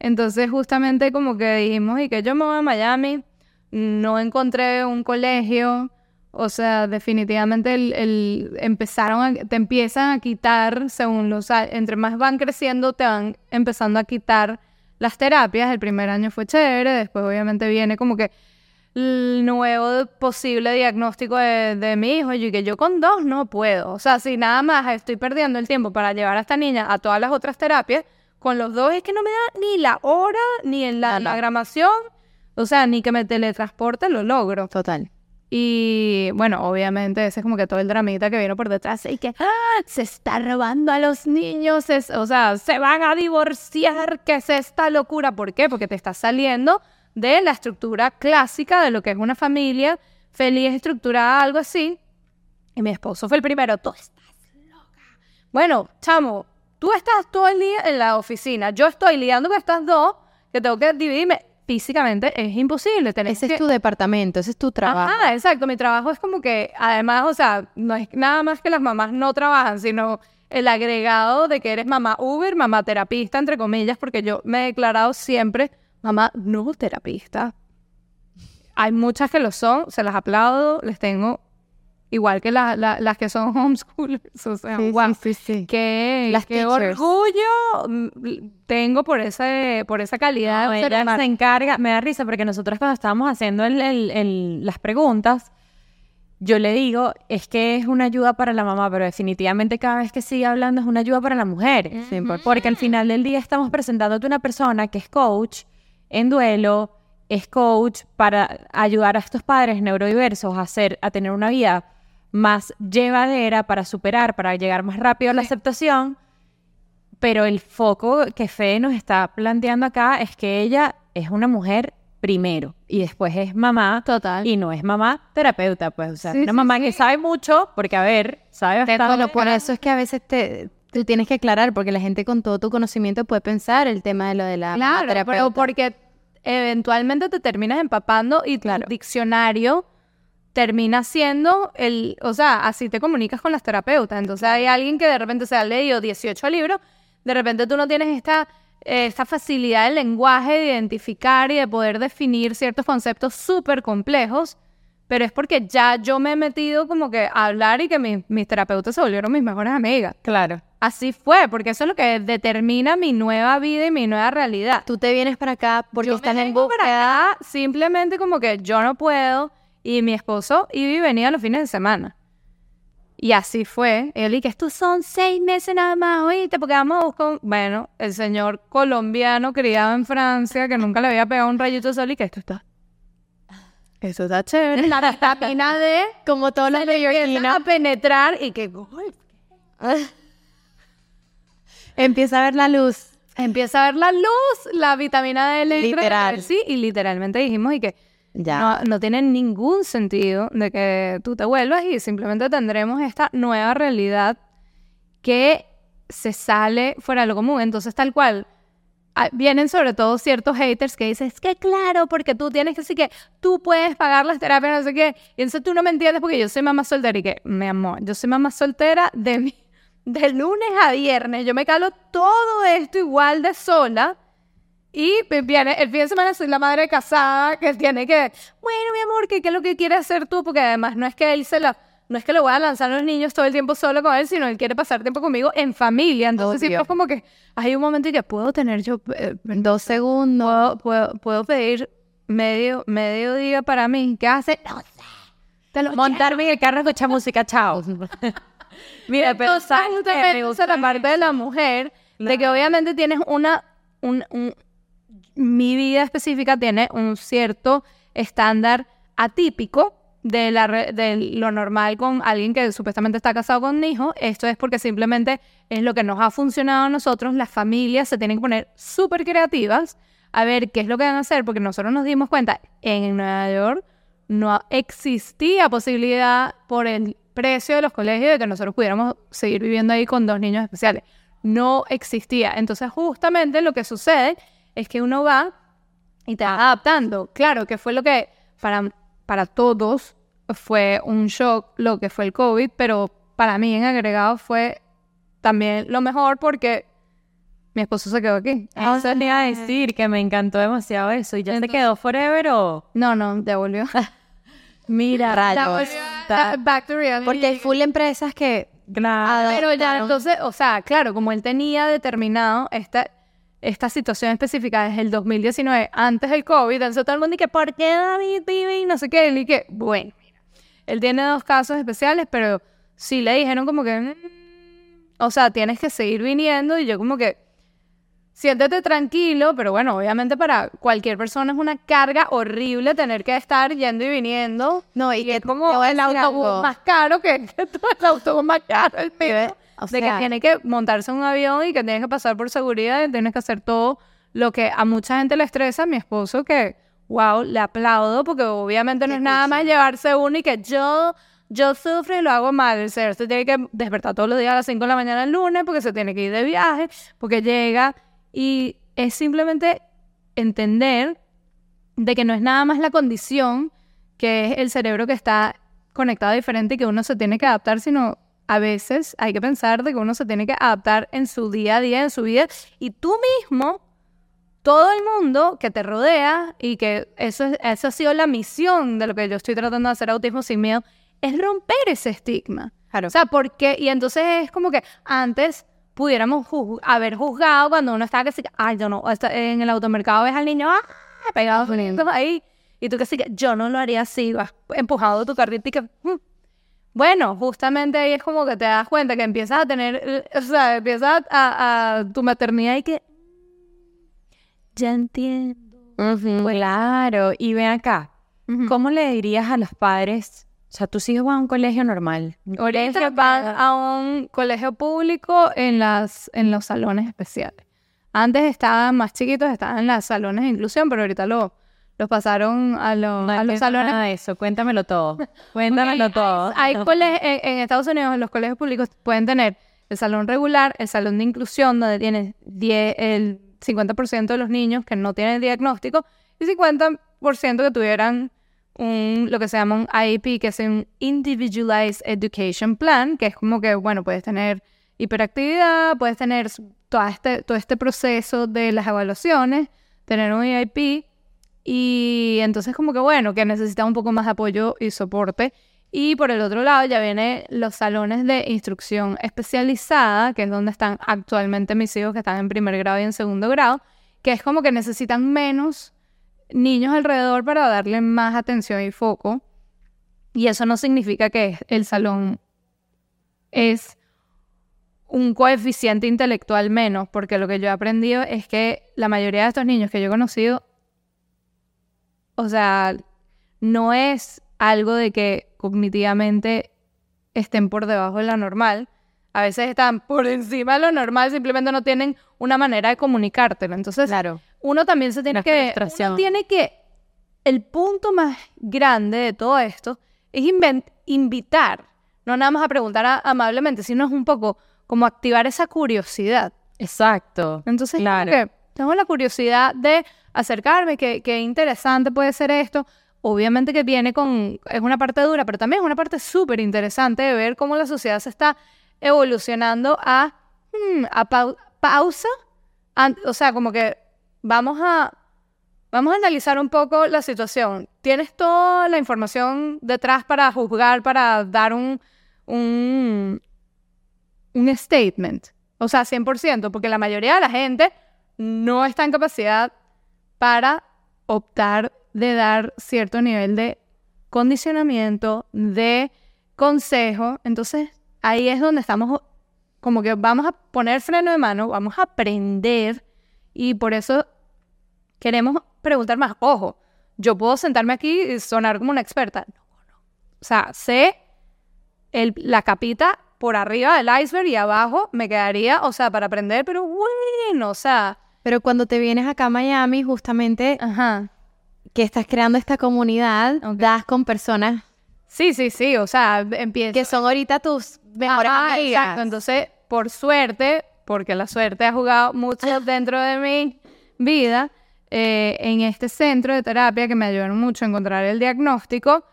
Entonces, justamente como que dijimos, y que yo me voy a Miami, no encontré un colegio, o sea, definitivamente el, empezaron a, te empiezan a quitar, según los entre más van creciendo, te van empezando a quitar las terapias. El primer año fue chévere, después obviamente viene como que el nuevo posible diagnóstico de, mi hijo y que yo con dos no puedo. O sea, si nada más estoy perdiendo el tiempo para llevar a esta niña a todas las otras terapias, con los dos es que no me da ni la hora, ni en la, gramación, o sea, ni que me teletransporte lo logro. Total. Y bueno, obviamente ese es como que todo el dramita que vino por detrás y que ¡ah! se está robando a los niños, o sea, se van a divorciar, ¿qué es esta locura? ¿Por qué? Porque te está saliendo de la estructura clásica de lo que es una familia feliz, estructurada, algo así. Y mi esposo fue el primero, tú estás loca. Bueno, chamo, tú estás todo el día en la oficina, yo estoy lidiando con estas dos, que tengo que dividirme. Físicamente es imposible. tener ese es tu departamento, ese es tu trabajo. Ah, exacto. Mi trabajo es como que, además, o sea, no es nada más que las mamás no trabajan, sino el agregado de que eres mamá Uber, mamá terapista, entre comillas, porque yo me he declarado siempre mamá no terapista. Hay muchas que lo son, se las aplaudo, les tengo igual que las que son homeschoolers, o sea, sí, sí, Qué, qué orgullo mm, tengo por esa, por esa calidad. ella se encarga, me da risa porque nosotros cuando estábamos haciendo el, las preguntas, yo le digo, es que es una ayuda para la mamá, pero definitivamente cada vez que sigue hablando es una ayuda para la mujer. Porque al final del día estamos presentándote una persona que es coach, en duelo, es coach para ayudar a estos padres neurodiversos a, hacer, a tener una vida más llevadera, para superar, para llegar más rápido a la aceptación. Pero el foco que Fe nos está planteando acá es que ella es una mujer primero y después es mamá. Total. Y no es mamá terapeuta, pues. O sea, una mamá que sabe mucho, porque a ver, sabe bastante. por eso es que a veces te, tú tienes que aclarar, porque la gente con todo tu conocimiento puede pensar el tema de lo de la claro, pero porque eventualmente te terminas empapando y tu diccionario termina siendo el, o sea, así te comunicas con las terapeutas. Entonces hay alguien que de repente se ha leído 18 libros, de repente tú no tienes esta, esta facilidad del lenguaje de identificar y de poder definir ciertos conceptos súper complejos pero es porque ya yo me he metido como que a hablar y que mis terapeutas se volvieron mis mejores amigas. Claro. Así fue, porque eso es lo que determina mi nueva vida y mi nueva realidad. Tú te vienes para acá porque yo estás en búsqueda. simplemente como que yo no puedo y mi esposo y venía los fines de semana. Y así fue. Y yo le dije, estos son seis meses nada más, oíste, porque vamos a buscar... Bueno, el señor colombiano criado en Francia, que nunca le había pegado un rayito de sol y que esto está eso está chévere. La vitamina D, como todos los de a penetrar y que... Empieza a ver la luz. Empieza a ver la luz, la vitamina D Literal. Sí, y literalmente dijimos y que ya. No, tiene ningún sentido de que tú te vuelvas y simplemente tendremos esta nueva realidad que se sale fuera de lo común. Entonces, tal cual, Ah, vienen sobre todo ciertos haters que dicen, es que claro, porque tú tienes que decir que tú puedes pagar las terapias, no sé qué. Y entonces tú no me entiendes porque yo soy mamá soltera y que, mi amor, yo soy mamá soltera de, de lunes a viernes. Yo me calo todo esto igual de sola. Y viene el fin de semana soy la madre casada que tiene que, bueno, mi amor, ¿qué, qué es lo que quieres hacer tú? Porque además no es que él se la, no es que le voy a lanzar a los niños todo el tiempo solo con él, sino él quiere pasar tiempo conmigo en familia. Entonces siempre Obvio. es como que hay un momento en que puedo tener yo, eh, Dos segundos. puedo, puedo, pedir medio, medio día para mí. ¿Qué hace? No sé. Te lo Montarme en el carro, escuchar música, chao. Mira, pero Entonces, ¿sabes qué? justamente la parte de la mujer, de que obviamente tienes una, un, un- mi vida específica tiene un cierto estándar atípico de, la, de lo normal con alguien que supuestamente está casado con un hijo. Esto es porque simplemente es lo que nos ha funcionado a nosotros. Las familias se tienen que poner súper creativas a ver qué es lo que van a hacer, porque nosotros nos dimos cuenta en Nueva York no existía posibilidad por el precio de los colegios de que nosotros pudiéramos seguir viviendo ahí con dos niños especiales. No existía. Entonces, justamente lo que sucede es que uno va y te vas adaptando. Claro, que fue lo que para, para todos fue un shock lo que fue el COVID, pero para mí en agregado fue también lo mejor porque mi esposo se quedó aquí. Eso te iba a decir que me encantó demasiado eso. ¿Y ya te quedó forever o...? No, no, devolvió. Mira, Rayos. Ah, Back to reality. Porque hay full empresas que Claro. Pero ya, entonces, o sea, claro, como él tenía determinado esta, esta situación específica desde el 2019, antes del COVID, entonces todo el mundo dice, ¿por qué David vive y no sé qué? Él que, bueno, mira, él tiene dos casos especiales, pero sí le dijeron como que, "Mm, o sea, tienes que seguir viniendo y yo como que, siéntete tranquilo, pero bueno, obviamente para cualquier persona es una carga horrible tener que estar yendo y viniendo. No, y Y que es como el autobús algo. más caro que, que todo el autobús más caro. El mío. O de que sea- tiene que montarse en un avión y que tienes que pasar por seguridad y tienes que hacer todo lo que a mucha gente le estresa. Mi esposo que, wow, le aplaudo porque obviamente no es nada más llevarse uno y que yo, yo sufro y lo hago mal. El señor se tiene que despertar todos los días a las 5 de la mañana el lunes porque se tiene que ir de viaje, porque llega y es simplemente entender de que no es nada más la condición, que es el cerebro que está conectado diferente y que uno se tiene que adaptar, sino a veces hay que pensar de que uno se tiene que adaptar en su día a día, en su vida, y tú mismo, todo el mundo que te rodea, y que eso, es- eso ha sido la misión de lo que yo estoy tratando de hacer Autismo Sin Miedo, es romper ese estigma. Claro. O sea, porque, y entonces es como que antes pudiéramos juz- haber juzgado cuando uno estaba que sí, ay, yo no, en el automercado ves al niño, ah, pegado ahí, y tú que sí, yo no lo haría así, vas empujado tu carrito y que, "Mm". Bueno, justamente ahí es como que te das cuenta que empiezas a tener, o sea, empiezas a, a tu maternidad y que, ya entiendo. Claro, y ven acá. ¿cómo le dirías a los padres? O sea, tus hijos van a un colegio normal. Ahorita van a un colegio público en, las, en los salones especiales. Antes estaban más chiquitos, estaban en los salones de inclusión, pero ahorita lo, los pasaron a, lo- No a los salones. nada de eso, cuéntamelo todo. Cuéntamelo todo. Hay cole- en, en Estados Unidos, los colegios públicos pueden tener el salón regular, el salón de inclusión, donde tienes 10 el 50% de los niños que no tienen diagnóstico y 50% que tuvieran un, lo que se llama un IEP, que es un Individualized Education Plan, que es como que, bueno, puedes tener hiperactividad, puedes tener todo este, todo este proceso de las evaluaciones, tener un IEP, y entonces como que bueno, que necesita un poco más de apoyo y soporte. Y por el otro lado ya vienen los salones de instrucción especializada, que es donde están actualmente mis hijos que están en primer grado y en segundo grado, que es como que necesitan menos niños alrededor para darle más atención y foco. Y eso no significa que el salón es un coeficiente intelectual menos, porque lo que yo he aprendido es que la mayoría de estos niños que yo he conocido, o sea, no es algo de que cognitivamente estén por debajo de la normal. A veces están por encima de lo normal, simplemente no tienen una manera de comunicártelo. Entonces, Claro. uno también se tiene que uno tiene que el punto más grande de todo esto es invitar no nada más a preguntar a- amablemente sino es un poco como activar esa curiosidad Exacto. entonces Claro. tengo la curiosidad de acercarme qué qué interesante puede ser esto obviamente que viene con es una parte dura pero también es una parte súper interesante de ver cómo la sociedad se está evolucionando a, hmm, a pau- pausa o sea como que vamos a, vamos a analizar un poco la situación. Tienes toda la información detrás para juzgar, para dar un, un, un statement. O sea, 100%, porque la mayoría de la gente no está en capacidad para optar de dar cierto nivel de condicionamiento, de consejo. Entonces, ahí es donde estamos como que vamos a poner freno de mano, vamos a aprender y por eso queremos preguntar más. Ojo, yo puedo sentarme aquí y sonar como una experta. No, no. O sea, sé la capita por arriba del iceberg y abajo me quedaría, o sea, para aprender, pero bueno, o sea. Pero cuando te vienes acá a Miami, justamente Ajá. que estás creando esta comunidad, Ok. das con personas Sí, sí, sí, o sea, empiezo. que son ahorita tus mejores Ajá, amigas. Exacto, entonces, por suerte, porque la suerte ha jugado mucho dentro de mi vida, eh, en este centro de terapia que me ayudaron mucho a encontrar el diagnóstico,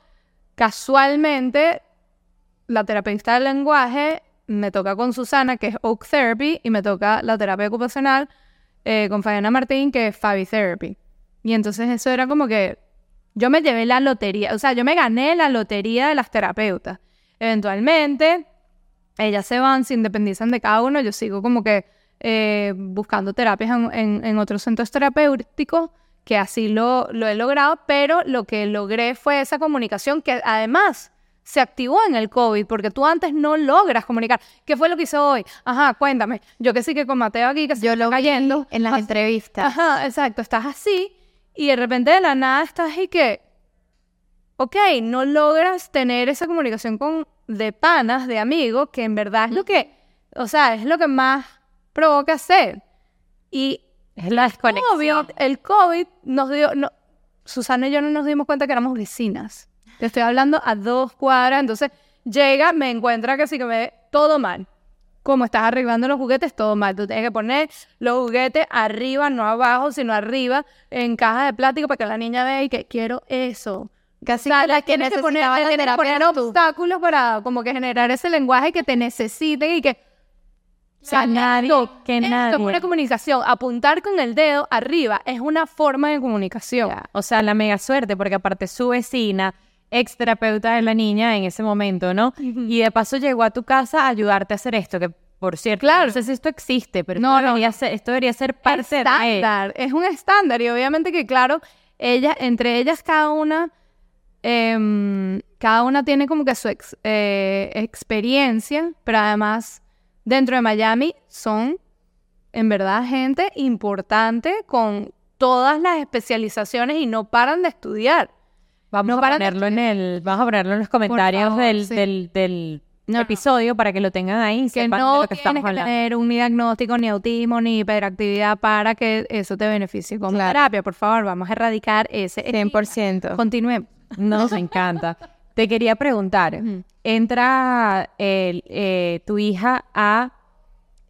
casualmente la terapeuta del lenguaje me toca con Susana, que es Oak Therapy, y me toca la terapia ocupacional eh, con Fabiana Martín, que es Fabi Therapy. Y entonces eso era como que yo me llevé la lotería, o sea, yo me gané la lotería de las terapeutas. Eventualmente, ellas se van, se independizan de cada uno, yo sigo como que eh, buscando terapias en, en- en otros centros terapéuticos, que así lo, lo he logrado, pero lo que logré fue esa comunicación que además se activó en el COVID, porque tú antes no logras comunicar. ¿Qué fue lo que hizo hoy? Ajá, cuéntame. Yo que sí que con Mateo aquí, que se Yo está lo cayendo. en las Así- entrevistas. Ajá, exacto. Estás así y de repente de la nada estás y que, ok, no logras tener esa comunicación con de panas, de amigos, que en verdad es lo que, o sea, es lo que más provoca hacer. Y Es la desconexión. obvio, el COVID nos dio, no, Susana y yo no nos dimos cuenta que éramos vecinas. Te estoy hablando a dos cuadras, entonces llega, me encuentra que sí que me ve todo mal. Como estás arreglando los juguetes, todo mal. Tú tienes que poner los juguetes arriba, no abajo, sino arriba, en caja de plástico para que la niña vea y que quiero eso. Casi O sea, que la que tienes que poner, necesitaba la tienes que poner obstáculos para como que generar ese lenguaje que te necesiten y que o sea, nadie- esto- que esto nadie- es una comunicación. Apuntar con el dedo arriba es una forma de comunicación. O sea, la mega suerte, porque aparte su vecina, ex terapeuta de la niña en ese momento, ¿no? Y de paso llegó a tu casa a ayudarte a hacer esto, que por cierto, Claro. no sé si esto existe, pero No, esto, no, debería Ser, esto debería ser parte de... estándar, es un estándar y obviamente que claro, ella, entre ellas cada una, em, cada una tiene como que su ex- eh, experiencia, pero además dentro de Miami son en verdad gente importante con todas las especializaciones y no paran de estudiar. Vamos No a de ponerlo en el, vamos a ponerlo en los comentarios favor, del, sí. del, del No, no. episodio para que lo tengan ahí que sepan de no lo que tienes que hablando. tener un diagnóstico, ni autismo, ni hiperactividad para que eso te beneficie con Claro. terapia. Por favor, vamos a erradicar ese. 100%. Continuemos. Nos encanta. Te quería preguntar, entra eh, tu hija a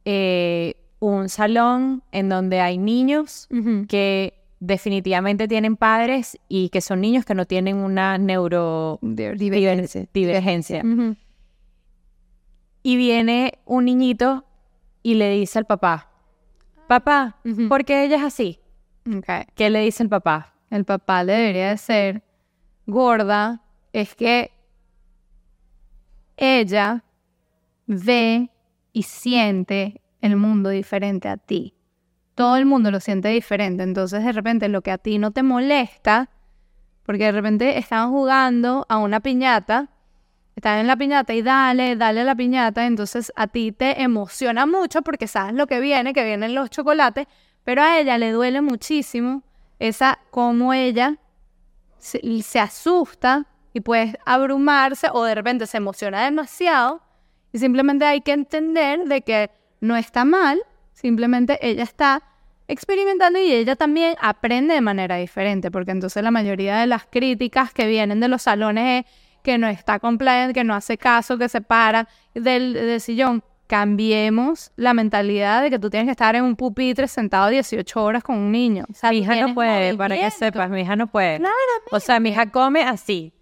eh, un salón en donde hay niños que definitivamente tienen padres y que son niños que no tienen una neurodivergencia. divergencia. Y viene un niñito y le dice al papá, papá, Ujú. ¿por qué ella es así? ¿Qué le dice el papá? El papá le debería de ser gorda. Es que ella ve y siente el mundo diferente a ti. Todo el mundo lo siente diferente. Entonces, de repente, lo que a ti no te molesta, porque de repente estaban jugando a una piñata, están en la piñata y dale, dale a la piñata, entonces a ti te emociona mucho porque sabes lo que viene, que vienen los chocolates, pero a ella le duele muchísimo esa como ella se, se asusta y puede abrumarse o de repente se emociona demasiado y simplemente hay que entender de que no está mal, simplemente ella está experimentando y ella también aprende de manera diferente, porque entonces la mayoría de las críticas que vienen de los salones es que no está compliant, que no hace caso, que se para del, del sillón. Cambiemos la mentalidad de que tú tienes que estar en un pupitre sentado 18 horas con un niño. O sea, Mi hija no puede, para que sepas, mi hija no puede. Claramente. O sea, mi hija come así.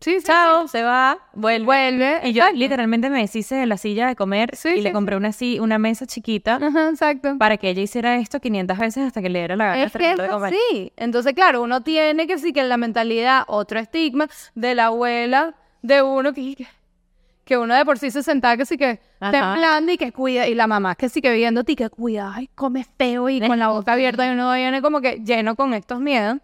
Sí, sí, Chao, se va, vuelve. Vuelve. Y yo exacto. literalmente me deshice de la silla de comer Sí, y sí, le sí. compré una, una mesa chiquita Ajá, exacto. para que ella hiciera esto 500 veces hasta que le diera la gana Es que terminar es de comer. así. Entonces, claro, uno tiene que sí que la mentalidad, otro estigma de la abuela de uno que, que uno de por sí se sentaba que sí que Ajá. temblando y que cuida, y la mamá que sí que viéndote y que cuida, ay, come feo y con la boca abierta y uno viene como que lleno con estos miedos.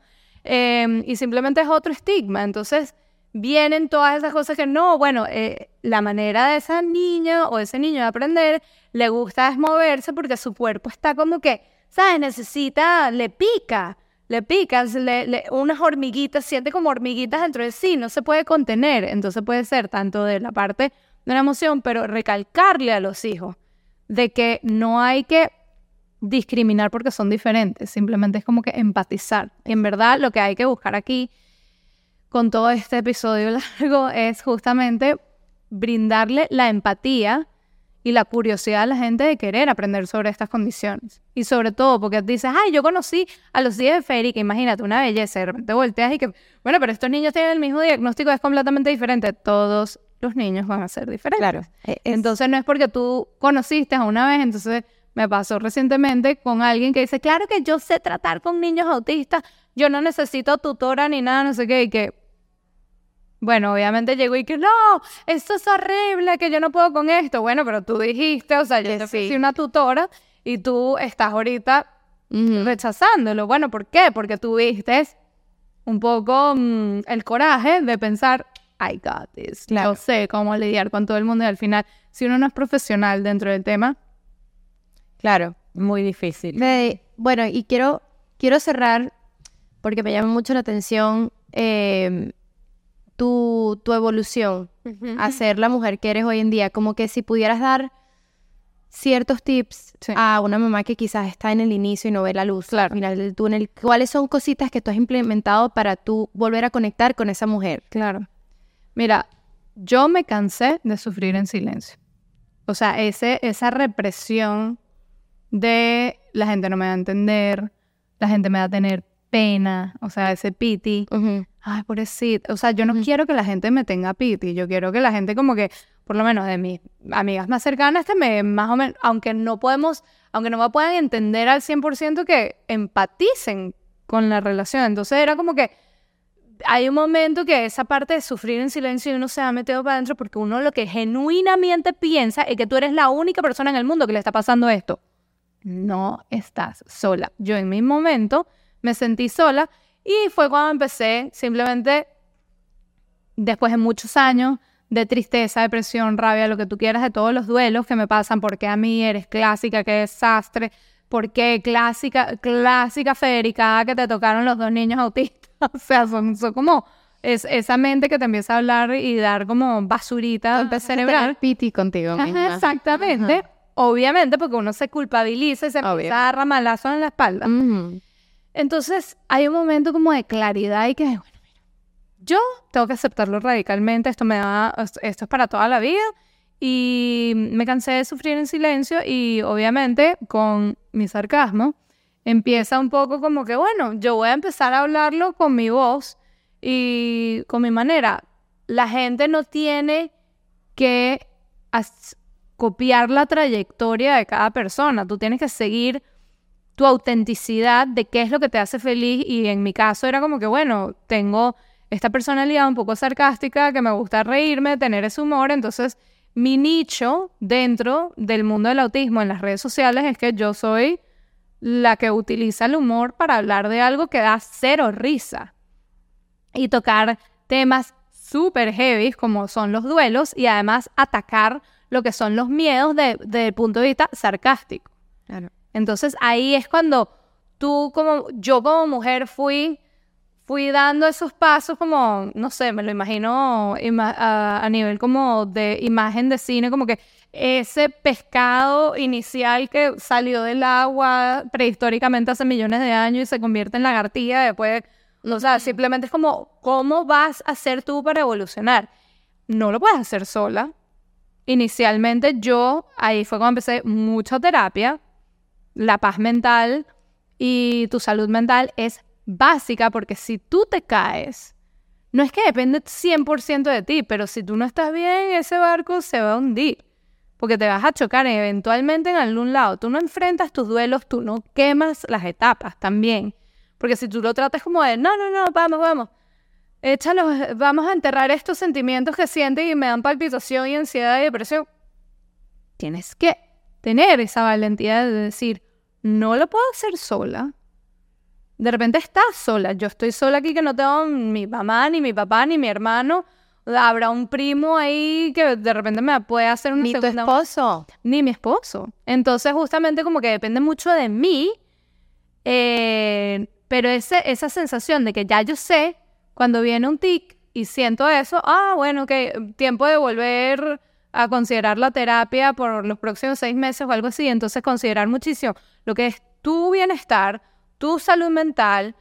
Eh, y simplemente es otro estigma. Entonces, vienen todas esas cosas que no, bueno, eh, la manera de esa niña o ese niño de aprender le gusta es moverse porque su cuerpo está como que, ¿sabes? Necesita, le pica, le pica, le- le- unas hormiguitas, siente como hormiguitas dentro de sí, no se puede contener. Entonces puede ser tanto de la parte de la emoción, pero recalcarle a los hijos de que no hay que discriminar porque son diferentes, simplemente es como que empatizar. Y en verdad lo que hay que buscar aquí con todo este episodio largo es justamente brindarle la empatía y la curiosidad a la gente de querer aprender sobre estas condiciones. Y sobre todo porque dices, ay, yo conocí a los días de Férica, imagínate, una belleza, de repente volteas y que, bueno, pero estos niños tienen el mismo diagnóstico, es completamente diferente. Todos los niños van a ser diferentes. Claro. e- es- Entonces no es porque tú conociste a una vez, entonces me pasó recientemente con alguien que dice, claro que yo sé tratar con niños autistas, yo no necesito tutora ni nada, no sé qué, y que, bueno, obviamente llegó y que, no, esto es horrible, que yo no puedo con esto. Bueno, pero tú dijiste, o sea, yo Que te sí. ofrecí una tutora y tú estás ahorita rechazándolo. Bueno, ¿por qué? Porque tuviste un poco mm, el coraje de pensar, I got this. Claro. Yo sé cómo lidiar con todo el mundo y al final, si uno no es profesional dentro del tema, claro, muy difícil. Bueno, y quiero, quiero cerrar porque me llama mucho la atención eh, tu, tu evolución a ser la mujer que eres hoy en día. Como que si pudieras dar ciertos tips Sí. a una mamá que quizás está en el inicio y no ve la luz Claro. al final del túnel, ¿cuáles son cositas que tú has implementado para tú volver a conectar con esa mujer? Claro. Mira, yo me cansé de sufrir en silencio. O sea, ese, esa represión de la gente no me va a entender, la gente me va a tener pena, o sea, ese piti. Ay, pobrecito. O sea, yo no quiero que la gente me tenga piti. Yo quiero que la gente como que, por lo menos de mis amigas más cercanas, que me más o menos, aunque no podemos, aunque no me puedan entender al 100%, que empaticen con la relación. Entonces era como que hay un momento que esa parte de sufrir en silencio y uno se ha metido para adentro porque uno lo que genuinamente piensa es que tú eres la única persona en el mundo que le está pasando esto. No estás sola. Yo en mi momento me sentí sola y fue cuando empecé simplemente, después de muchos años de tristeza, depresión, rabia, lo que tú quieras, de todos los duelos que me pasan, porque a mí eres clásica, qué desastre, porque clásica, clásica Federica, que te tocaron los dos niños autistas. O sea, son, son como es, esa mente que te empieza a hablar y dar como basurita cerebral. Piti contigo Ajá, misma. exactamente. Obviamente, porque uno se culpabiliza y se Obvio. empieza a dar ramalazos en la espalda. Entonces, hay un momento como de claridad y que, bueno, mira, yo tengo que aceptarlo radicalmente, esto me esto es para toda la vida y me cansé de sufrir en silencio y obviamente con mi sarcasmo empieza un poco como que, bueno, yo voy a empezar a hablarlo con mi voz y con mi manera. La gente no tiene que copiar la trayectoria de cada persona, tú tienes que seguir tu autenticidad de qué es lo que te hace feliz y en mi caso era como que, bueno, tengo esta personalidad un poco sarcástica, que me gusta reírme, tener ese humor, entonces mi nicho dentro del mundo del autismo en las redes sociales es que yo soy la que utiliza el humor para hablar de algo que da cero risa y tocar temas súper heavy como son los duelos y además atacar lo que son los miedos de- desde el punto de vista sarcástico. Claro. Entonces ahí es cuando tú como yo como mujer fui fui dando esos pasos como no sé, me lo imagino ima- a, a nivel como de imagen de cine, como que ese pescado inicial que salió del agua prehistóricamente hace millones de años y se convierte en lagartija después, o sea, simplemente es como cómo vas a hacer tú para evolucionar. No lo puedes hacer sola. Inicialmente yo, ahí fue cuando empecé mucha terapia, la paz mental y tu salud mental es básica porque si tú te caes, no es que depende 100% de ti, pero si tú no estás bien, ese barco se va a hundir. Porque te vas a chocar eventualmente en algún lado. Tú no enfrentas tus duelos, tú no quemas las etapas también. Porque si tú lo tratas como de, no, no, no, vamos, vamos. Échalos, vamos a enterrar estos sentimientos que sientes y me dan palpitación y ansiedad y depresión. Tienes que tener esa valentía de decir, no lo puedo hacer sola. De repente estás sola. Yo estoy sola aquí que no tengo mi mamá, ni mi papá, ni mi hermano. Habrá un primo ahí que de repente me puede hacer una Ni tu segunda- esposo. ni mi esposo. Entonces, justamente como que depende mucho de mí, eh, pero ese, esa sensación de que ya yo sé cuando viene un tic y siento eso, ah, bueno, que tiempo de volver a considerar la terapia por los próximos seis meses o algo así, entonces considerar muchísimo lo que es tu bienestar, tu salud mental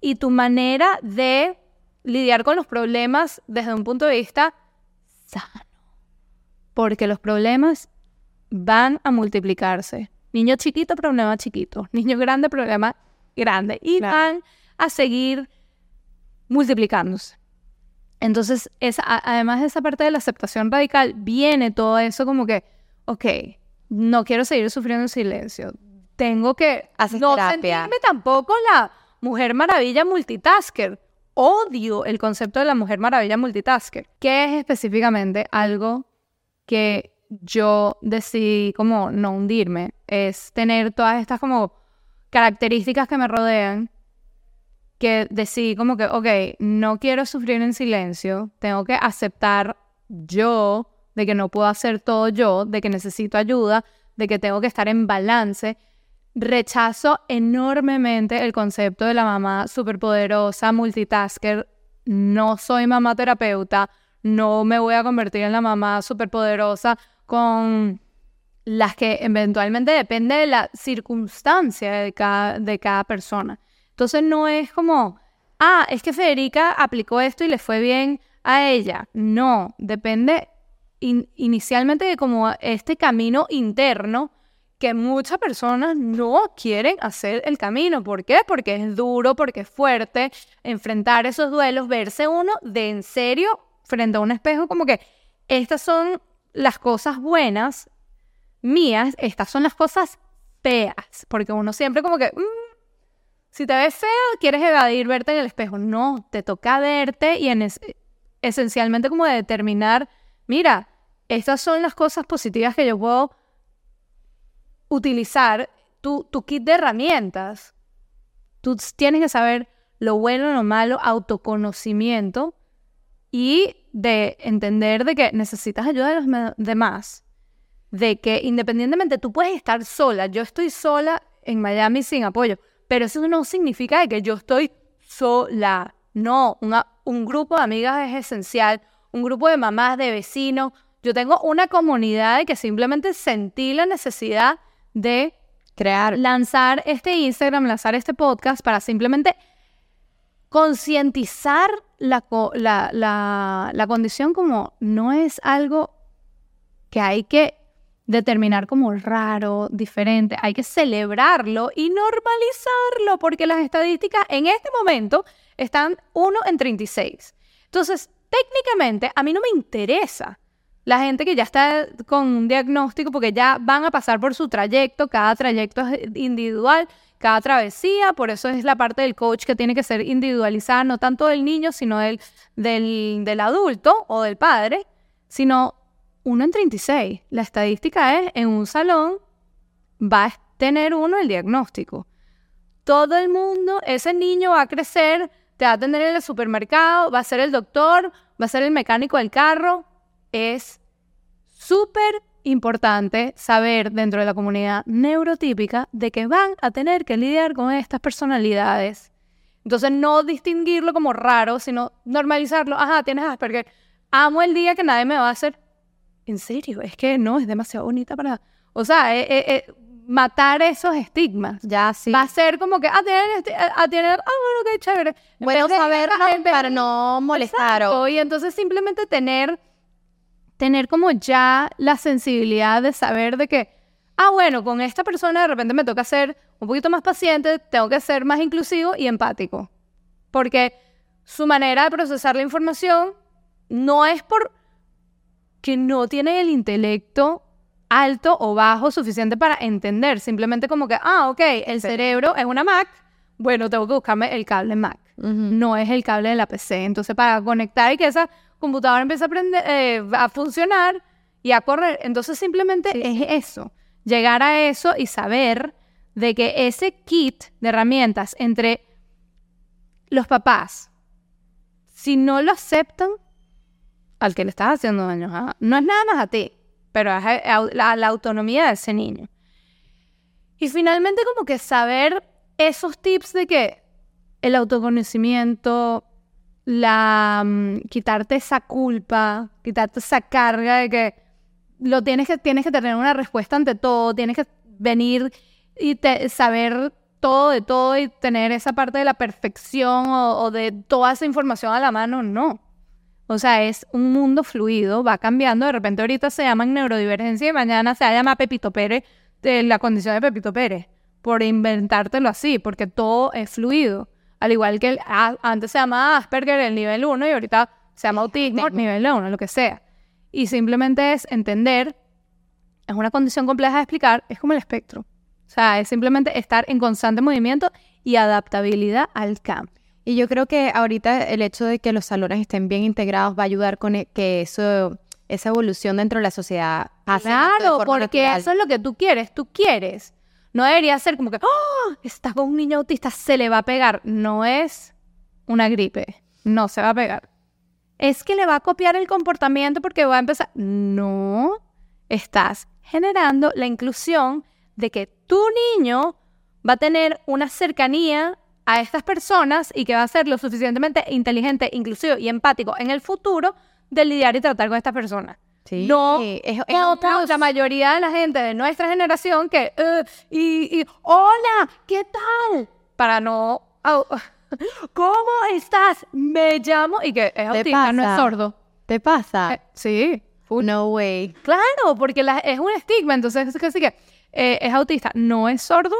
y tu manera de lidiar con los problemas desde un punto de vista sano. Porque los problemas van a multiplicarse. Niño chiquito, problema chiquito. Niño grande, problema grande. Y Claro. van a seguir multiplicándose. Entonces, esa, además de esa parte de la aceptación radical, viene todo eso como que, ok, no quiero seguir sufriendo en silencio. Tengo que Haces no terapia. sentirme tampoco la mujer maravilla multitasker. Odio el concepto de la mujer maravilla multitasker. ¿Qué es específicamente algo que yo decidí como no hundirme? Es tener todas estas como características que me rodean que decidí como que, ok, no quiero sufrir en silencio, tengo que aceptar yo de que no puedo hacer todo yo, de que necesito ayuda, de que tengo que estar en balance. Rechazo enormemente el concepto de la mamá superpoderosa, multitasker. No soy mamá terapeuta, no me voy a convertir en la mamá superpoderosa con las que eventualmente depende de la circunstancia de cada, de cada persona. Entonces no es como, ah, es que Federica aplicó esto y le fue bien a ella. No, depende in- inicialmente de como este camino interno que muchas personas no quieren hacer el camino. ¿Por qué? Porque es duro, porque es fuerte enfrentar esos duelos, verse uno de en serio frente a un espejo como que estas son las cosas buenas mías, estas son las cosas feas, porque uno siempre como que, "Mm, si te ves fea, quieres evadir verte en el espejo. No, te toca verte y en es- esencialmente como de determinar, mira, estas son las cosas positivas que yo puedo utilizar, tu, tu kit de herramientas. Tú tienes que saber lo bueno, lo malo, autoconocimiento y de entender de que necesitas ayuda de los demás. De que independientemente tú puedes estar sola, yo estoy sola en Miami sin apoyo, pero eso no significa que yo estoy sola. No, una- un grupo de amigas es esencial, un grupo de mamás, de vecinos. Yo tengo una comunidad que simplemente sentí la necesidad de Crear. lanzar este Instagram, lanzar este podcast para simplemente concientizar la, co- la, la- la condición como no es algo que hay que determinar como raro, diferente, hay que celebrarlo y normalizarlo porque las estadísticas en este momento están 1 en 36. Entonces, técnicamente a mí no me interesa la gente que ya está con un diagnóstico porque ya van a pasar por su trayecto, cada trayecto es individual, cada travesía, por eso es la parte del coach que tiene que ser individualizada, no tanto del niño, sino del, del, del adulto o del padre, sino uno en 36. La estadística es, en un salón va a tener uno el diagnóstico. Todo el mundo, ese niño va a crecer, te va a atender en el supermercado, va a ser el doctor, va a ser el mecánico del carro. Es súper importante saber dentro de la comunidad neurotípica de que van a tener que lidiar con estas personalidades. Entonces, no distinguirlo como raro, sino normalizarlo. Ajá, tienes Asperger. Amo el día que nadie me va a hacer. En serio, es que no, es demasiado bonita para. O sea, eh, eh, eh, matar esos estigmas. Ya, sí. Va a ser como que, ah, tienen, ah, tienen, ah, bueno, qué chévere. En Bueno vez- para no molestar. o- Y entonces simplemente tener, tener como ya la sensibilidad de saber de que, ah, bueno, con esta persona de repente me toca ser un poquito más paciente, tengo que ser más inclusivo y empático. Porque su manera de procesar la información no es por que no tiene el intelecto alto o bajo suficiente para entender, simplemente como que, ah, ok, el cerebro es una Mac, bueno, tengo que buscarme el cable Mac, no es el cable de la PC. Entonces, para conectar y que esa computadora empiece a, eh, a funcionar y a correr, entonces simplemente es eso, llegar a eso y saber de que ese kit de herramientas entre los papás, si no lo aceptan, al que le estás haciendo daño, no es nada más a ti, pero es a- la, autonomía de ese niño. Y finalmente como que saber esos tips de que el autoconocimiento, la mm, quitarte esa culpa, quitarte esa carga de que lo tienes que tienes que tener una respuesta ante todo, tienes que venir y te- saber todo de todo y tener esa parte de la perfección o de toda esa información a la mano, no. O sea, es un mundo fluido, va cambiando. De repente ahorita se llaman neurodivergencia y mañana se va a llamar Pepito Pérez, de la condición de Pepito Pérez, por inventártelo así, porque todo es fluido. Al igual que el- a- antes se llamaba Asperger el nivel 1 y ahorita se llama autismo nivel 1, lo que sea. Y simplemente es entender, es una condición compleja de explicar, es como el espectro. O sea, es simplemente estar en constante movimiento y adaptabilidad al cambio. Y yo creo que ahorita el hecho de que los salones estén bien integrados va a ayudar con e- que eso, esa evolución dentro de la sociedad pase Claro, porque natural. eso es lo que tú quieres. Tú quieres. No debería ser como que, ¡oh! Está con un niño autista, se le va a pegar. No es una gripe. No se va a pegar. Es que le va a copiar el comportamiento porque va a empezar. No. Estás generando la inclusión de que tu niño va a tener una cercanía a estas personas y que va a ser lo suficientemente inteligente, inclusivo y empático en el futuro de lidiar y tratar con estas personas. Sí, No, es, es caos. la mayoría de la gente de nuestra generación que, y, y, hola, ¿qué tal? Para no, ¿cómo estás? Me llamo, y que es autista, no es sordo. ¿Te pasa? Eh, sí, no way. claro, porque la- es un estigma, entonces es que eh, es autista, no es sordo.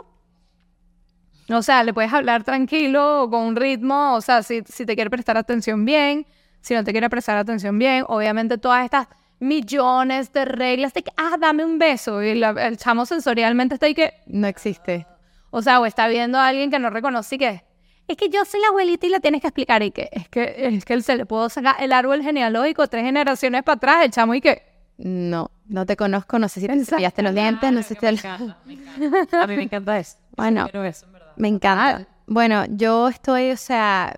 O sea, le puedes hablar tranquilo, con un ritmo, o sea, si, si te quiere prestar atención bien, si no te quiere prestar atención bien, obviamente todas estas millones de reglas de que, ah, dame un beso, y la- el chamo sensorialmente está ahí que, No existe. o sea, o está viendo a alguien que no reconoce y que, es que yo soy la abuelita y la tienes que explicar y que, es que, es que él se le puedo sacar el árbol genealógico tres generaciones para atrás, el chamo y que, No, no te conozco, no sé si te cepillaste los dientes, no sé si te... A mí me encanta eso. Bueno, Quiero eso. Me encanta. Bueno, yo estoy, o sea,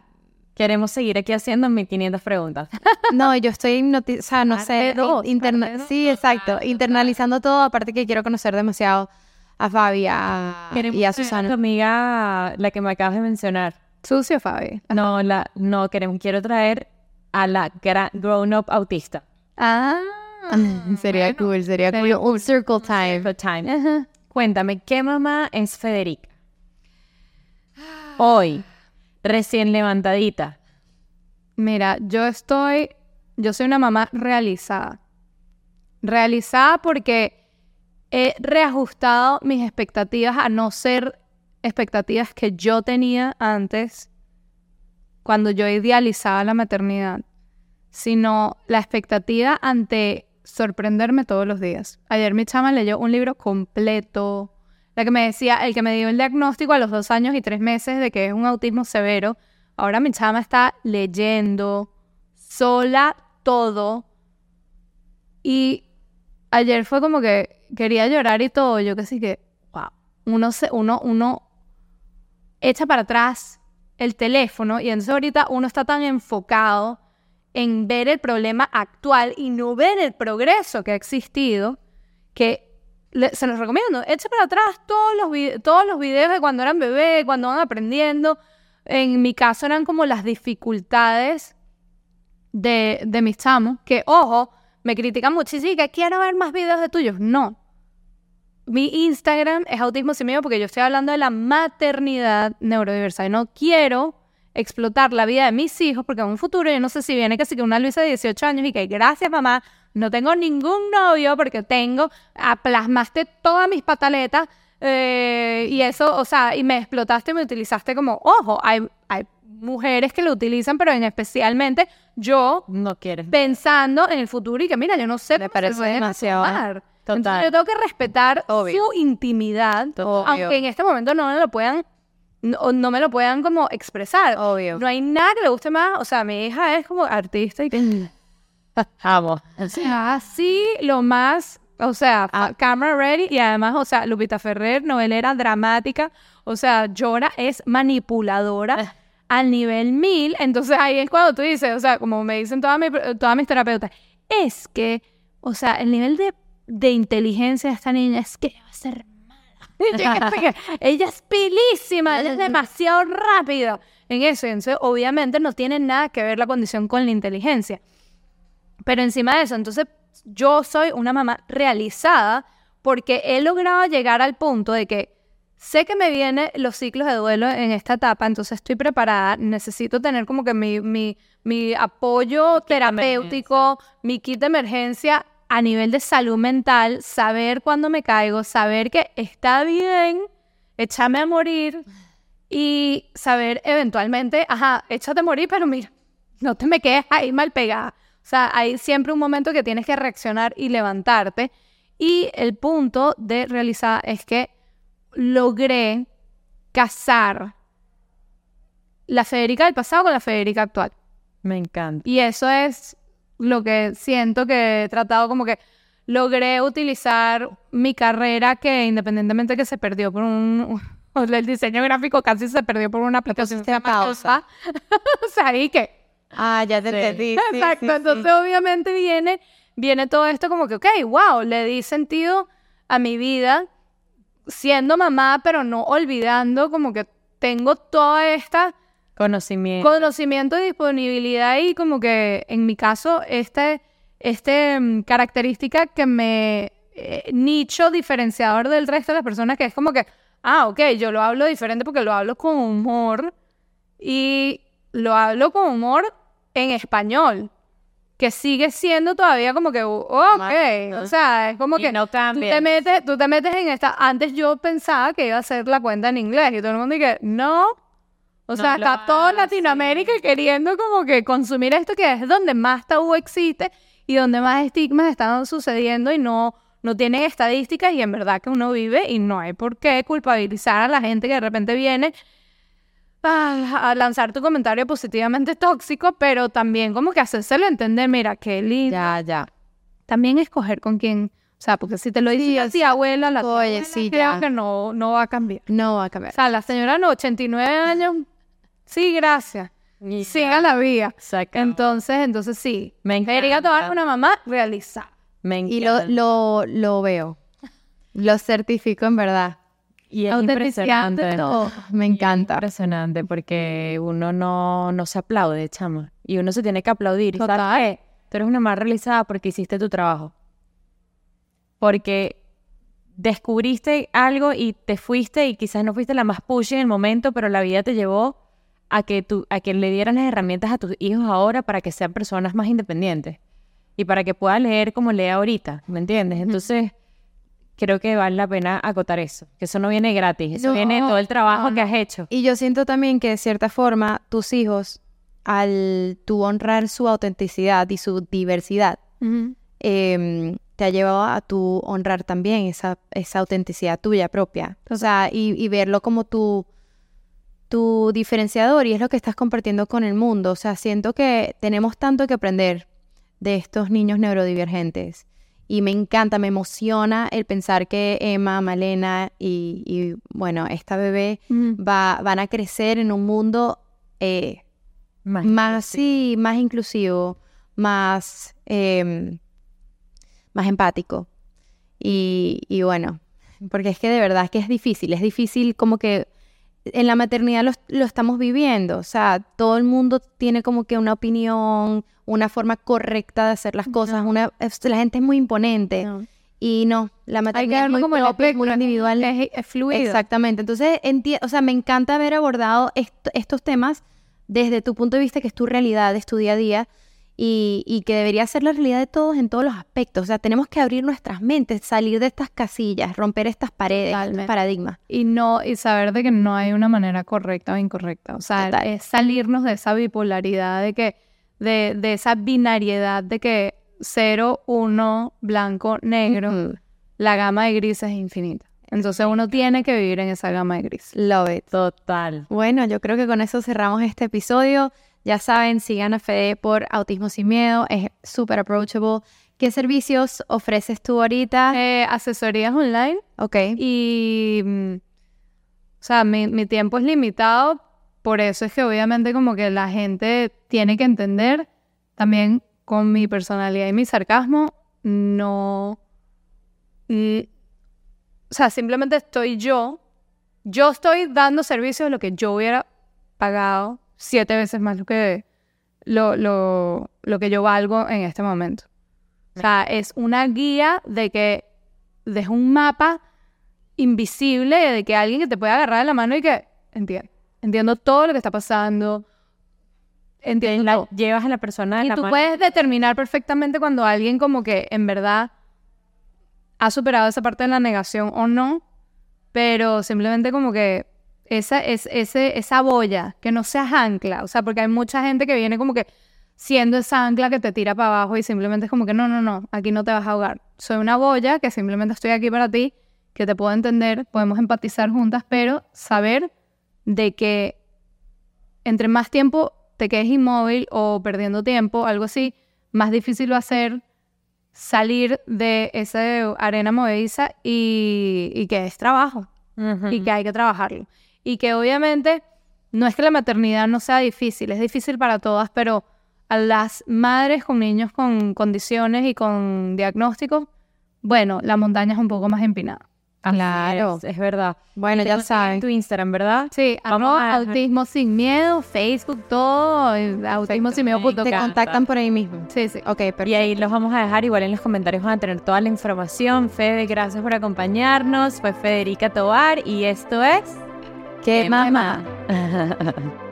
Queremos seguir aquí haciendo 1500 preguntas. no, yo estoy hipnotizada, o sea, no sé, Parte dos, interna- dos. sí, exacto, internalizando todo, aparte que quiero conocer demasiado a Fabi a- y a Tu Susana. amiga, la que me acabas de mencionar. sucio, Fabi. No, la, no queremos, quiero traer a la gra- grown up autista. Ah, sería cool, sería cool. Un circle time. The time. Cuéntame, ¿qué mamá es Federica? Hoy, recién levantadita. Mira, yo estoy, yo soy una mamá realizada. Realizada porque he reajustado mis expectativas a no ser expectativas que yo tenía antes cuando yo idealizaba la maternidad, sino la expectativa ante sorprenderme todos los días. Ayer mi chama leyó un libro completo, la que me decía, el que me dio el diagnóstico a los dos años y tres meses de que es un autismo severo. Ahora mi chama está leyendo sola todo. Y ayer fue como que quería llorar y todo. Yo que sí que, wow. Uno, se, uno, uno echa para atrás el teléfono y entonces ahorita uno está tan enfocado en ver el problema actual y no ver el progreso que ha existido que le- se los recomiendo. Eche para atrás todos los, todos los videos de cuando eran bebés, cuando van aprendiendo. En mi caso eran como las dificultades de, de mis chamos, que ojo, me critican muchísimo y que quiero ver más videos de tuyos. No. Mi Instagram es autismo sin miedo porque yo estoy hablando de la maternidad neurodiversa y no quiero explotar la vida de mis hijos porque en un futuro yo no sé si viene sí que una Luisa de 18 años y que gracias mamá, no tengo ningún novio porque tengo, ah, plasmaste todas mis pataletas eh, y eso, o sea, y me explotaste y me utilizaste como, ojo, hay, hay mujeres que lo utilizan, pero en especialmente yo No quieres. pensando en el futuro y que mira, yo no sé Me parece demasiado. tomar. Total. Entonces yo tengo que respetar Obvio. su intimidad, Obvio. aunque en este momento no me lo puedan no, no me lo puedan como expresar. Obvio. No hay nada que le guste más, o sea, mi hija es como artista y Sea, así lo más, o sea, fa- camera ready y además, o sea, Lupita Ferrer, novelera dramática, o sea, llora, es manipuladora al nivel mil, entonces ahí es cuando tú dices, o sea, como me dicen todas, mi- todas mis terapeutas, es que, o sea, el nivel de, de inteligencia de esta niña es que va a ser ella es pilísima, ella es demasiado rápida. En eso, entonces obviamente no tiene nada que ver la condición con la inteligencia. Pero encima de eso, entonces yo soy una mamá realizada porque he logrado llegar al punto de que sé que me vienen los ciclos de duelo en esta etapa, entonces estoy preparada, necesito tener como que mi, mi, mi apoyo terapéutico, mi kit de emergencia a nivel de salud mental, saber cuándo me caigo, saber que está bien, echarme a morir y saber eventualmente, ajá, échate a morir, pero mira, no te me quedes ahí mal pegada. O sea, hay siempre un momento que tienes que reaccionar y levantarte. Y el punto de realizar es que logré casar la Federica del pasado con la Federica actual. Me encanta. Y eso es lo que siento que he tratado como que logré utilizar mi carrera que independientemente que se perdió por un... El diseño gráfico casi se perdió por una aplicación pausa. O sea, ahí que... Ah, ya te entendí. sí, Exacto, sí, sí. entonces obviamente viene, viene todo esto como que, ok, wow, le di sentido a mi vida siendo mamá, pero no olvidando como que tengo toda esta Conocimiento. conocimiento y disponibilidad y como que en mi caso este, este mm, característica que me eh, nicho diferenciador del resto de las personas que es como que, ah, ok, yo lo hablo diferente porque lo hablo con humor y lo hablo con humor en español, que sigue siendo todavía como que, ok, o sea, es como que no tú te metes, tú te metes en esta, antes yo pensaba que iba a ser la cuenta en inglés y todo el mundo dice, no, o No sea, lo está toda Latinoamérica queriendo como que consumir esto que es donde más tabú existe y donde más estigmas están sucediendo y no, no tienen estadísticas y en verdad que uno vive y no hay por qué culpabilizar a la gente que de repente viene a, lanzar tu comentario positivamente tóxico, pero también como que hacérselo entender, mira, Kelly, Ya, ya. también escoger con quién, o sea, porque si te lo dice Sí, o tía abuela, la oye, sí, creo ya. que no, no va a cambiar. No va a O cambiar. sea, la señora no, 89 años, sí, gracias. Siga la vía. Entonces, entonces sí. Me encanta. una mamá realizada. Me encanta. Y lo, lo, lo veo. Lo certifico en verdad. Y es impresionante. todo. Me encanta. Impresionante porque uno no, no se aplaude, chama. Y uno se tiene que aplaudir. ¿Y ¿Sabes Total. qué? Tú eres una más realizada porque hiciste tu trabajo. Porque descubriste algo y te fuiste y quizás no fuiste la más pushy en el momento, pero la vida te llevó a que, tú, a que le dieran las herramientas a tus hijos ahora para que sean personas más independientes y para que puedan leer como lee ahorita, ¿me entiendes? Entonces, creo que vale la pena acotar eso, que eso no viene gratis, eso No, viene todo el trabajo no, que has hecho. Y yo siento también que de cierta forma tus hijos, al tú honrar su autenticidad y su diversidad, em, te ha llevado a tu honrar también esa, esa autenticidad tuya propia. O sea, y, y verlo como tu, tu diferenciador y es lo que estás compartiendo con el mundo. O sea, siento que tenemos tanto que aprender de estos niños neurodivergentes. Y me encanta, me emociona el pensar que Emma, Malena y, y, bueno, esta bebé va, van a crecer en un mundo eh, Más, más, sí. más inclusivo, más, em, más empático. Y, y bueno, porque es que de verdad que es difícil, es difícil como que en la maternidad lo, lo estamos viviendo, o sea, todo el mundo tiene como que una opinión, una forma correcta de hacer las cosas, una, es- la gente es muy imponente No. y no, la maternidad es muy como propia, muy espectro, individual. Es, es fluido. Exactamente. Entonces, o sea, me encanta haber abordado est- estos temas desde tu punto de vista, que es tu realidad, es tu día a día. Y, y que debería ser la realidad de todos en todos los aspectos. O sea, tenemos que abrir nuestras mentes, salir de estas casillas, romper estas paredes, estos paradigmas. Y no, y saber de que no hay una manera correcta o incorrecta. O sea, Total. es salirnos de esa bipolaridad, de que, de, de esa binariedad de que cero, uno, blanco, negro, la gama de grises es infinita. Entonces uno tiene que vivir en esa gama de grises. Love it. Total. Bueno, yo creo que con eso cerramos este episodio. Ya saben, sigan a Fede por Autismo Sin Miedo, es súper approachable. ¿Qué servicios ofreces tú ahorita? Eh, asesorías online ok. y, mm, o sea, mi, mi tiempo es limitado, por eso es que obviamente como que la gente tiene que entender también con mi personalidad y mi sarcasmo, no, mm, o sea, simplemente estoy yo, yo estoy dando servicio de lo que yo hubiera pagado siete veces más lo que, lo, lo, lo que yo valgo en este momento. O sea, es una guía de que, de un mapa invisible de que alguien que te puede agarrar de la mano y que entiendo, entiendo todo lo que está pasando, entiendo La- llevas a la persona de Y la tú mano. puedes determinar perfectamente cuando alguien como que en verdad ha superado esa parte de la negación o no, pero simplemente como que esa, es, ese, esa boya, que no seas ancla, o sea, porque hay mucha gente que viene como que siendo esa ancla que te tira para abajo y simplemente es como que no, no, no, aquí no te vas a ahogar. Soy una boya que simplemente estoy aquí para ti, que te puedo entender, podemos empatizar juntas, pero saber de que entre más tiempo te quedes inmóvil o perdiendo tiempo, algo así, más difícil va a ser salir de esa arena movediza y, y que es trabajo y que hay que trabajarlo. Y que obviamente no es que la maternidad no sea difícil, es difícil para todas, pero a las madres con niños con condiciones y con diagnósticos, bueno, la montaña es un poco más empinada. Así Claro. Es, es verdad. Bueno, ya saben. tu Instagram, ¿verdad? Sí, Vamos a- autismo sin miedo, Facebook, todo, eh, autismo sin miedo. Te encanta. contactan por ahí mismo. Sí, sí. Ok, perfecto. Y ahí los vamos a dejar, igual en los comentarios van a tener toda la información. Fede, gracias por acompañarnos. Fue Federica Tobar y esto es... ¿Qué ¿Qué mamá? mamá?